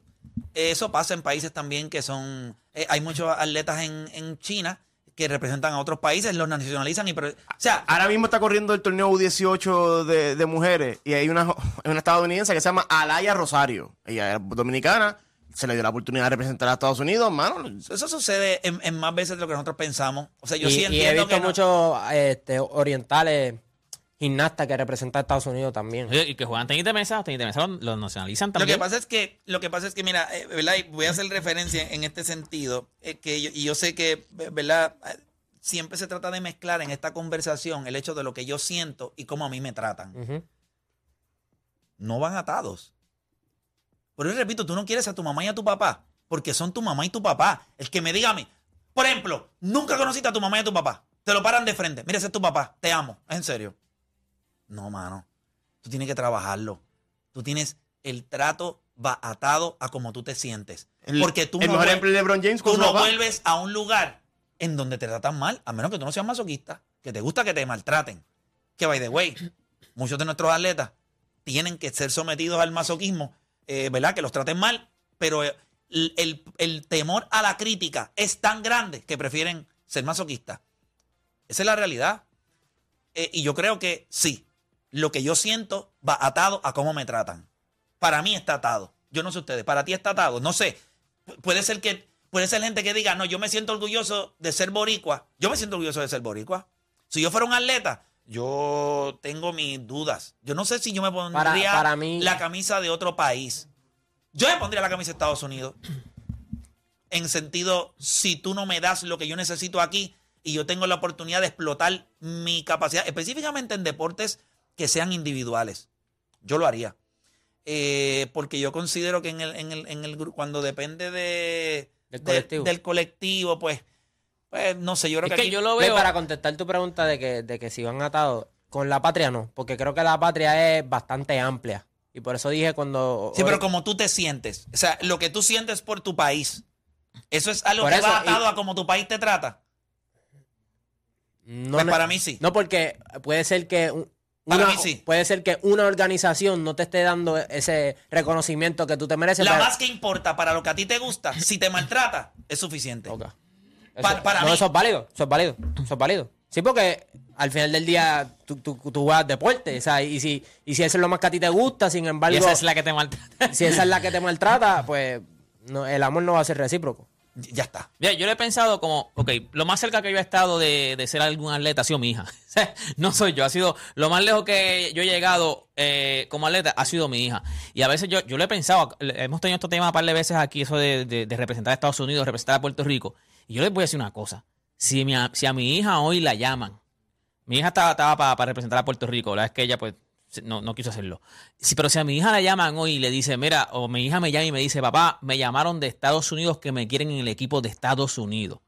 Eso pasa en países también que son. Eh, hay muchos atletas en, en China que representan a otros países, los nacionalizan y. pero- o sea, Ahora mismo está corriendo el torneo U18 de, de mujeres y hay una, una estadounidense que se llama Alaya Rosario. Ella es dominicana, se le dio la oportunidad de representar a Estados Unidos, mano. eso sucede en, en más veces de lo que nosotros pensamos. O sea, yo y, sí y he entiendo visto que. no- muchos este, orientales gimnastas que representan a Estados Unidos también. Oye, Y que juegan tenis de mesa, tenis de mesa los, los nacionalizan Lo también. que pasa es que, lo que pasa es que, mira, eh, ¿verdad? Y voy a hacer referencia en este sentido, eh, que yo- y yo sé que, ¿verdad? Eh, Siempre se trata de mezclar en esta conversación el hecho de lo que yo siento y cómo a mí me tratan. Ujú. No van atados. Pero yo repito, tú no quieres a tu mamá y a tu papá, porque son tu mamá y tu papá. El que me diga a mí, por ejemplo, nunca conociste a tu mamá y a tu papá. Te lo paran de frente. Mira, ese es tu papá. Te amo. ¿Es en serio? No, mano. Tú tienes que trabajarlo. Tú tienes el trato va atado a cómo tú te sientes. El- porque tú el no, mejor LeBron James tú vuelves a un lugar en donde te tratan mal, a menos que tú no seas masoquista, que te gusta que te maltraten. Que, by the way, muchos de nuestros atletas tienen que ser sometidos al masoquismo, eh, ¿verdad? Que los traten mal, pero eh, el, el- el temor a la crítica es tan grande que prefieren ser masoquistas. Esa es la realidad. Eh, y yo creo que sí, lo que yo siento va atado a cómo me tratan. Para mí está atado. Yo no sé ustedes, para ti está atado. No sé. Pu- Puede ser que puede ser gente que diga, "No, yo me siento orgulloso de ser boricua." Yo me siento orgulloso de ser boricua. Si yo fuera un atleta, yo tengo mis dudas. Yo no sé si yo me pondría para mí- la camisa de otro país. Yo me pondría la camisa de Estados Unidos. En sentido, si tú no me das lo que yo necesito aquí y yo tengo la oportunidad de explotar mi capacidad, específicamente en deportes que sean individuales, yo lo haría. Eh, porque yo considero que en el, en el, en el cuando depende de, Del de- colectivo. del colectivo, pues, pues no sé, yo creo Es que, que aquí- yo lo Ve, veo. para contestar tu pregunta de que, de que si van atados, con la patria no, porque creo que la patria es bastante amplia. Y por eso dije cuando... Sí, pero como tú te sientes, o sea, lo que tú sientes por tu país, eso es algo Por que eso, va atado y- a cómo tu país te trata. No Pues para mí sí. No, porque puede ser que un- Para una, mí sí. puede ser que una organización no te esté dando ese reconocimiento que tú te mereces. La pero- más que importa para lo que a ti te gusta, si te maltrata, es suficiente. Ok. Eso- Pa- para no, mí. eso es válido, eso es válido, eso es válido. Sí, porque al final del día tú, tú, tú juegas deporte, o sea, y si, y si eso es lo más que a ti te gusta, sin embargo, y esa es la que te maltrata. si esa es la que te maltrata, pues no, el amor no va a ser recíproco. Ya está. Mira, yo lo he pensado como, ok, lo más cerca que yo he estado de, de ser algún atleta ha sido mi hija. [laughs] No soy yo, ha sido lo más lejos que yo he llegado eh, como atleta ha sido mi hija. Y a veces yo, yo lo he pensado, hemos tenido este tema un par de veces aquí, eso de, de- representar a Estados Unidos, representar a Puerto Rico. Y yo les voy a decir una cosa, si, mi si a mi hija hoy la llaman Mi hija estaba, estaba para representar a Puerto Rico. La vez que ella, pues, no, no quiso hacerlo. Sí, pero si a mi hija la llaman hoy y le dice, mira, o mi hija me llama y me dice, papá, me llamaron de Estados Unidos que me quieren en el equipo de Estados Unidos.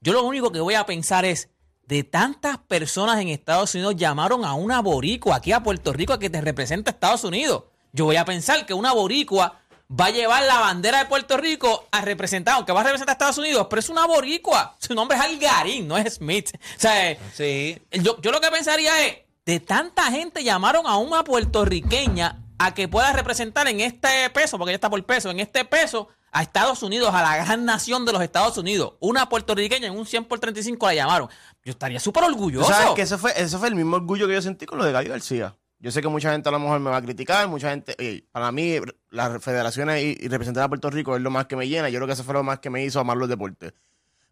Yo lo único que voy a pensar es, de tantas personas en Estados Unidos llamaron a una boricua aquí a Puerto Rico a que te representa a Estados Unidos. Yo voy a pensar que una boricua va a llevar la bandera de Puerto Rico a representar, aunque va a representar a Estados Unidos, pero es una boricua. Su nombre es Algarín, no es Smith. O sea, Sí. yo, yo lo que pensaría es, de tanta gente llamaron a una puertorriqueña a que pueda representar en este peso, porque ella está por peso, en este peso a Estados Unidos, a la gran nación de los Estados Unidos. Una puertorriqueña en un 100 por 35 la llamaron. Yo estaría súper orgulloso. sabes que eso fue, eso fue el mismo orgullo que yo sentí con lo de Gaby García. Yo sé que mucha gente a lo mejor me va a criticar, mucha gente, oye, para mí las federaciones y, y representar a Puerto Rico es lo más que me llena, yo creo que eso fue lo más que me hizo amar los deportes.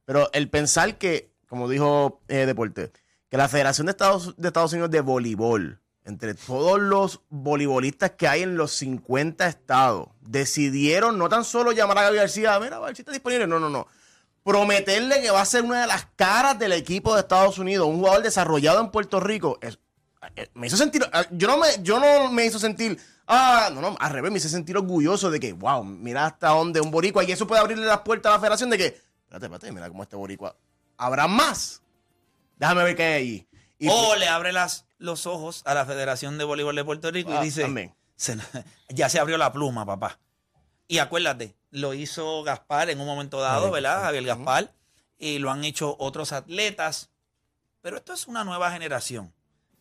Pero el pensar que, como dijo eh, Deporte, que la Federación de Estados, de Estados Unidos de Voleibol, entre todos los voleibolistas que hay en los 50 estados, decidieron no tan solo llamar a Gaby García, mira, a ver si está disponible, no, no, no prometerle que va a ser una de las caras del equipo de Estados Unidos, un jugador desarrollado en Puerto Rico, eh, me hizo sentir, eh, yo no me, yo no me hizo sentir, ah, no, no, al revés, me hizo sentir orgulloso de que, wow, mira hasta dónde un boricua, y eso puede abrirle las puertas a la federación de que, espérate, espérate, mira cómo este boricua, habrá más. Déjame ver qué hay allí. Y- O le abre las, los ojos a la Federación de Voleibol de Puerto Rico Ah, y dice, también. "Se- [laughs] ya se abrió la pluma, papá. Y acuérdate, lo hizo Gaspar en un momento dado, ¿verdad? Gaspar. Javier Gaspar. Y lo han hecho otros atletas. Pero esto es una nueva generación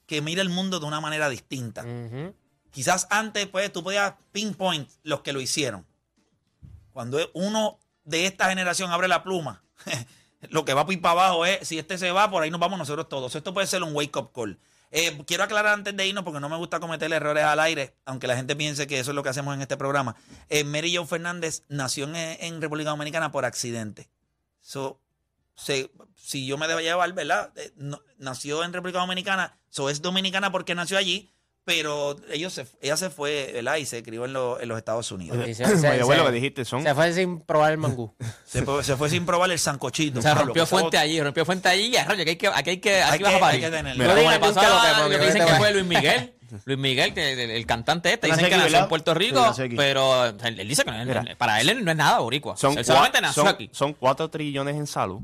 que mira el mundo de una manera distinta. Quizás antes, pues, tú podías pinpoint los que lo hicieron. Cuando uno de esta generación abre la pluma, [laughs] [laughs] lo que va para ir para abajo es, si este se va, por ahí nos vamos nosotros todos. Esto puede ser un wake-up call. Eh, quiero aclarar antes de irnos, porque no me gusta cometer errores al aire, aunque la gente piense que eso es lo que hacemos en este programa. Eh, Mary Jo Fernández nació en, República Dominicana por accidente. So, se- si yo me debo llevar, ¿verdad? Eh, nació en República Dominicana, so es dominicana porque nació allí, pero ellos se, ella se fue, ¿verdad? Y se crió en, lo- en los Estados Unidos. Y se, [clears throat] que dijiste, son se fue sin probar el mangú. Se, fue- se fue sin probar el sancochito. O sea, Pablo, rompió fuente allí, rompió fuente allí y arroyo, aquí hay que, aquí hay que, aquí Hay vas que- a parir. hay que tenerlo. Como le pasó lo que- a- porque lo que dicen que va- fue Luis Miguel. Luis Miguel, que el, el cantante este, dicen que nació en Puerto Rico, pero él, él dice que no- Mira. para él no es nada boricua. Son, él solamente nació son- aquí. son 4 trillones en salud,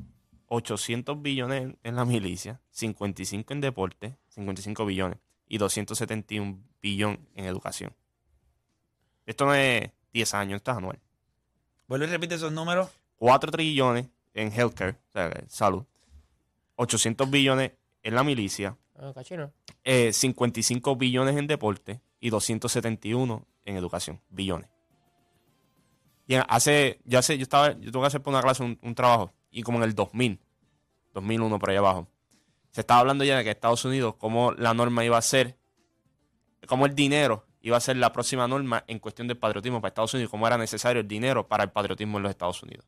800 billones en, en la milicia, 55 en deporte, 55 billones y 271 billones en educación. Esto no es 10 años, esto es anual. Vuelve y repite esos números. 4 trillones en healthcare, o sea, salud, 800 billones en la milicia, Ah, cachino. eh, 55 billones en deporte y 271 en educación, billones. Y hace, yo hace, yo estaba, yo tuve que hacer por una clase un, un trabajo, y como en el 2000, 2001 por ahí abajo, se estaba hablando ya de que Estados Unidos, cómo la norma iba a ser, cómo el dinero iba a ser la próxima norma en cuestión del patriotismo para Estados Unidos, cómo era necesario el dinero para el patriotismo en los Estados Unidos.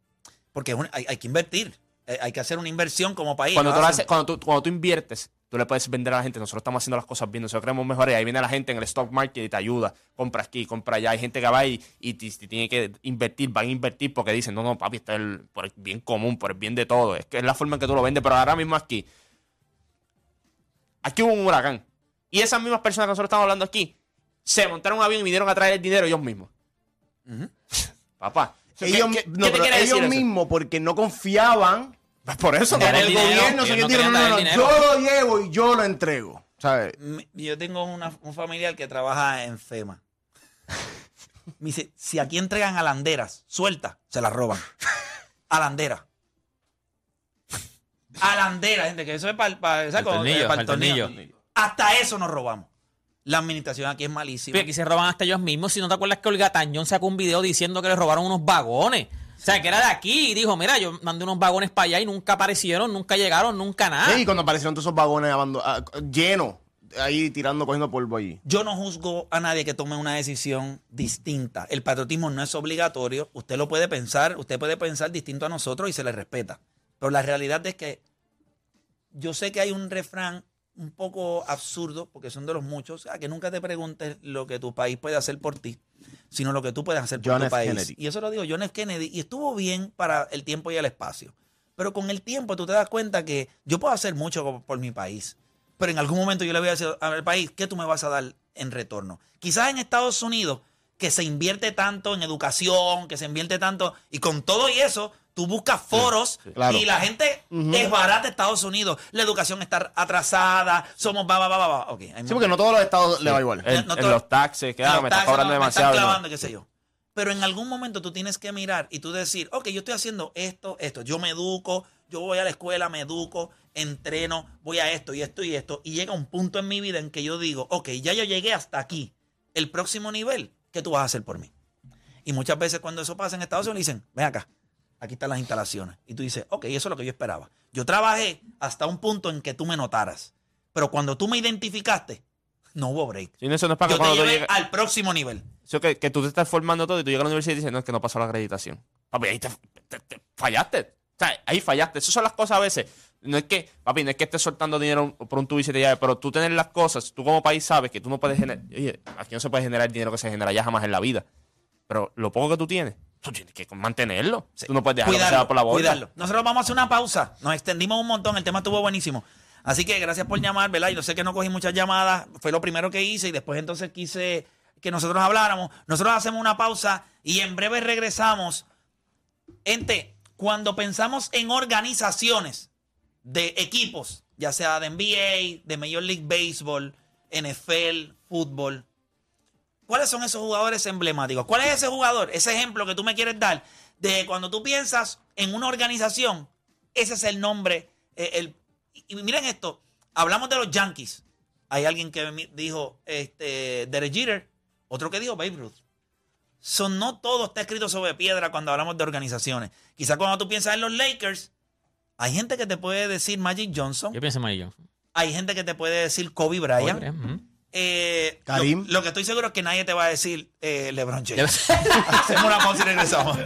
Porque es un- hay, hay que invertir. Eh, Hay que hacer una inversión como país. Cuando ¿no? tú, haces- cuando, tú, cuando tú inviertes, tú le puedes vender a la gente, nosotros estamos haciendo las cosas bien, nosotros queremos mejorar, y ahí viene la gente en el stock market y te ayuda, compra aquí, compra allá, hay gente que va y, y, ti- tiene que invertir, van a invertir porque dicen, no, no, papi, está el, por el bien común, por el bien de todo, es que es la forma en que tú lo vendes, pero ahora mismo aquí, aquí hubo un huracán, y esas mismas personas que nosotros estamos hablando aquí, se montaron un avión y vinieron a traer el dinero ellos mismos. Papá, ¿qué- ellos, qué- no, qué te pero quiere ellos decir eso? mismos, porque no confiaban Por eso, el el gobierno, no el no, dinero. yo lo llevo y yo lo entrego. Yo tengo una- un familiar que trabaja en FEMA. Me dice, si aquí entregan alanderas sueltas, se las roban. [laughs] Alandera. Alandera, gente, que eso es para El tornillo, el el tornillo. Hasta eso nos robamos. La administración aquí es malísima. Pero aquí se roban hasta ellos mismos. Si no te acuerdas que Olga Tañón sacó un video diciendo que le robaron unos vagones. O sea, que era de aquí y dijo, mira, yo mandé unos vagones para allá y nunca aparecieron, nunca llegaron, nunca nada. Sí, y cuando aparecieron todos esos vagones ah, llenos, ahí tirando, cogiendo polvo allí. Yo no juzgo a nadie que tome una decisión distinta. El patriotismo no es obligatorio. Usted lo puede pensar, usted puede pensar distinto a nosotros y se le respeta. Pero la realidad es que yo sé que hay un refrán un poco absurdo, porque son de los muchos, a que nunca te preguntes lo que tu país puede hacer por ti, sino lo que tú puedes hacer por John tu F. país. Kennedy. Y eso lo digo John F. Kennedy, y estuvo bien para el tiempo y el espacio. Pero con el tiempo tú te das cuenta que yo puedo hacer mucho por- por mi país. pero en algún momento yo le voy a decir al país, ¿qué tú me vas a dar en retorno? Quizás en Estados Unidos, que se invierte tanto en educación, que se invierte tanto, y con todo y eso, tú buscas foros claro. y la gente es barata Estados Unidos. La educación está atrasada, somos va, va, va, va, va. Ok, hay Sí, porque no todos los estados le va igual. En, No, en todo- los taxes, que ah, me está cobrando no, me están demasiado. ¿no? clavando, qué sé yo. Pero en algún momento tú tienes que mirar y tú decir, ok, yo estoy haciendo esto, esto. Yo me educo, yo voy a la escuela, me educo, entreno, voy a esto y esto y esto. Y llega un punto en mi vida en que yo digo, ok, ya yo llegué hasta aquí. El próximo nivel, ¿qué tú vas a hacer por mí? Y muchas veces cuando eso pasa en Estados Unidos dicen, ven acá, aquí están las instalaciones. Y tú dices, ok, eso es lo que yo esperaba. Yo trabajé hasta un punto en que tú me notaras. Pero cuando tú me identificaste, no hubo break. Sí, eso no es para que Yo te cuando tú llevé llegues. al próximo nivel. Eso que, que tú te estás formando todo y tú llegas a la universidad y dices, no, es que no pasó la acreditación. Papi, ahí te, te- te- fallaste. O sea, ahí fallaste. Esas son las cosas a veces. No es que, papi, no es que estés soltando dinero por un tubo y se te llave, pero tú tener las cosas, tú como país sabes que tú no puedes generar. Oye, aquí no se puede generar el dinero que se genera ya jamás en la vida. Pero lo poco que tú tienes, tú tienes que mantenerlo. Tú no puedes dejarlo Cuidarlo, por la borda. cuidarlo. Nosotros vamos a hacer una pausa. Nos extendimos un montón. El tema estuvo buenísimo. Así que gracias por llamar, ¿verdad? Yo sé que no cogí muchas llamadas. Fue lo primero que hice y después entonces quise que nosotros habláramos. Nosotros hacemos una pausa y en breve regresamos. Ente, cuando pensamos en organizaciones de equipos, ya sea de NBA, de Major League Baseball, NFL, fútbol, ¿Cuáles son esos jugadores emblemáticos? ¿Cuál es ese jugador? Ese ejemplo que tú me quieres dar de cuando tú piensas en una organización, ese es el nombre. eh, el, y miren esto, hablamos de los Yankees. Hay alguien que dijo este, Derek Jeter, otro que dijo Babe Ruth. Son, no todo está escrito sobre piedra cuando hablamos de organizaciones. Quizá cuando tú piensas en los Lakers, hay gente que te puede decir Magic Johnson. Yo pienso en Magic Johnson. Hay gente que te puede decir Kobe Bryant. Kobe Bryant, ujú. Eh, Karim. Lo, lo que estoy seguro es que nadie te va a decir eh, LeBron James. [laughs] Hacemos una pausa y regresamos.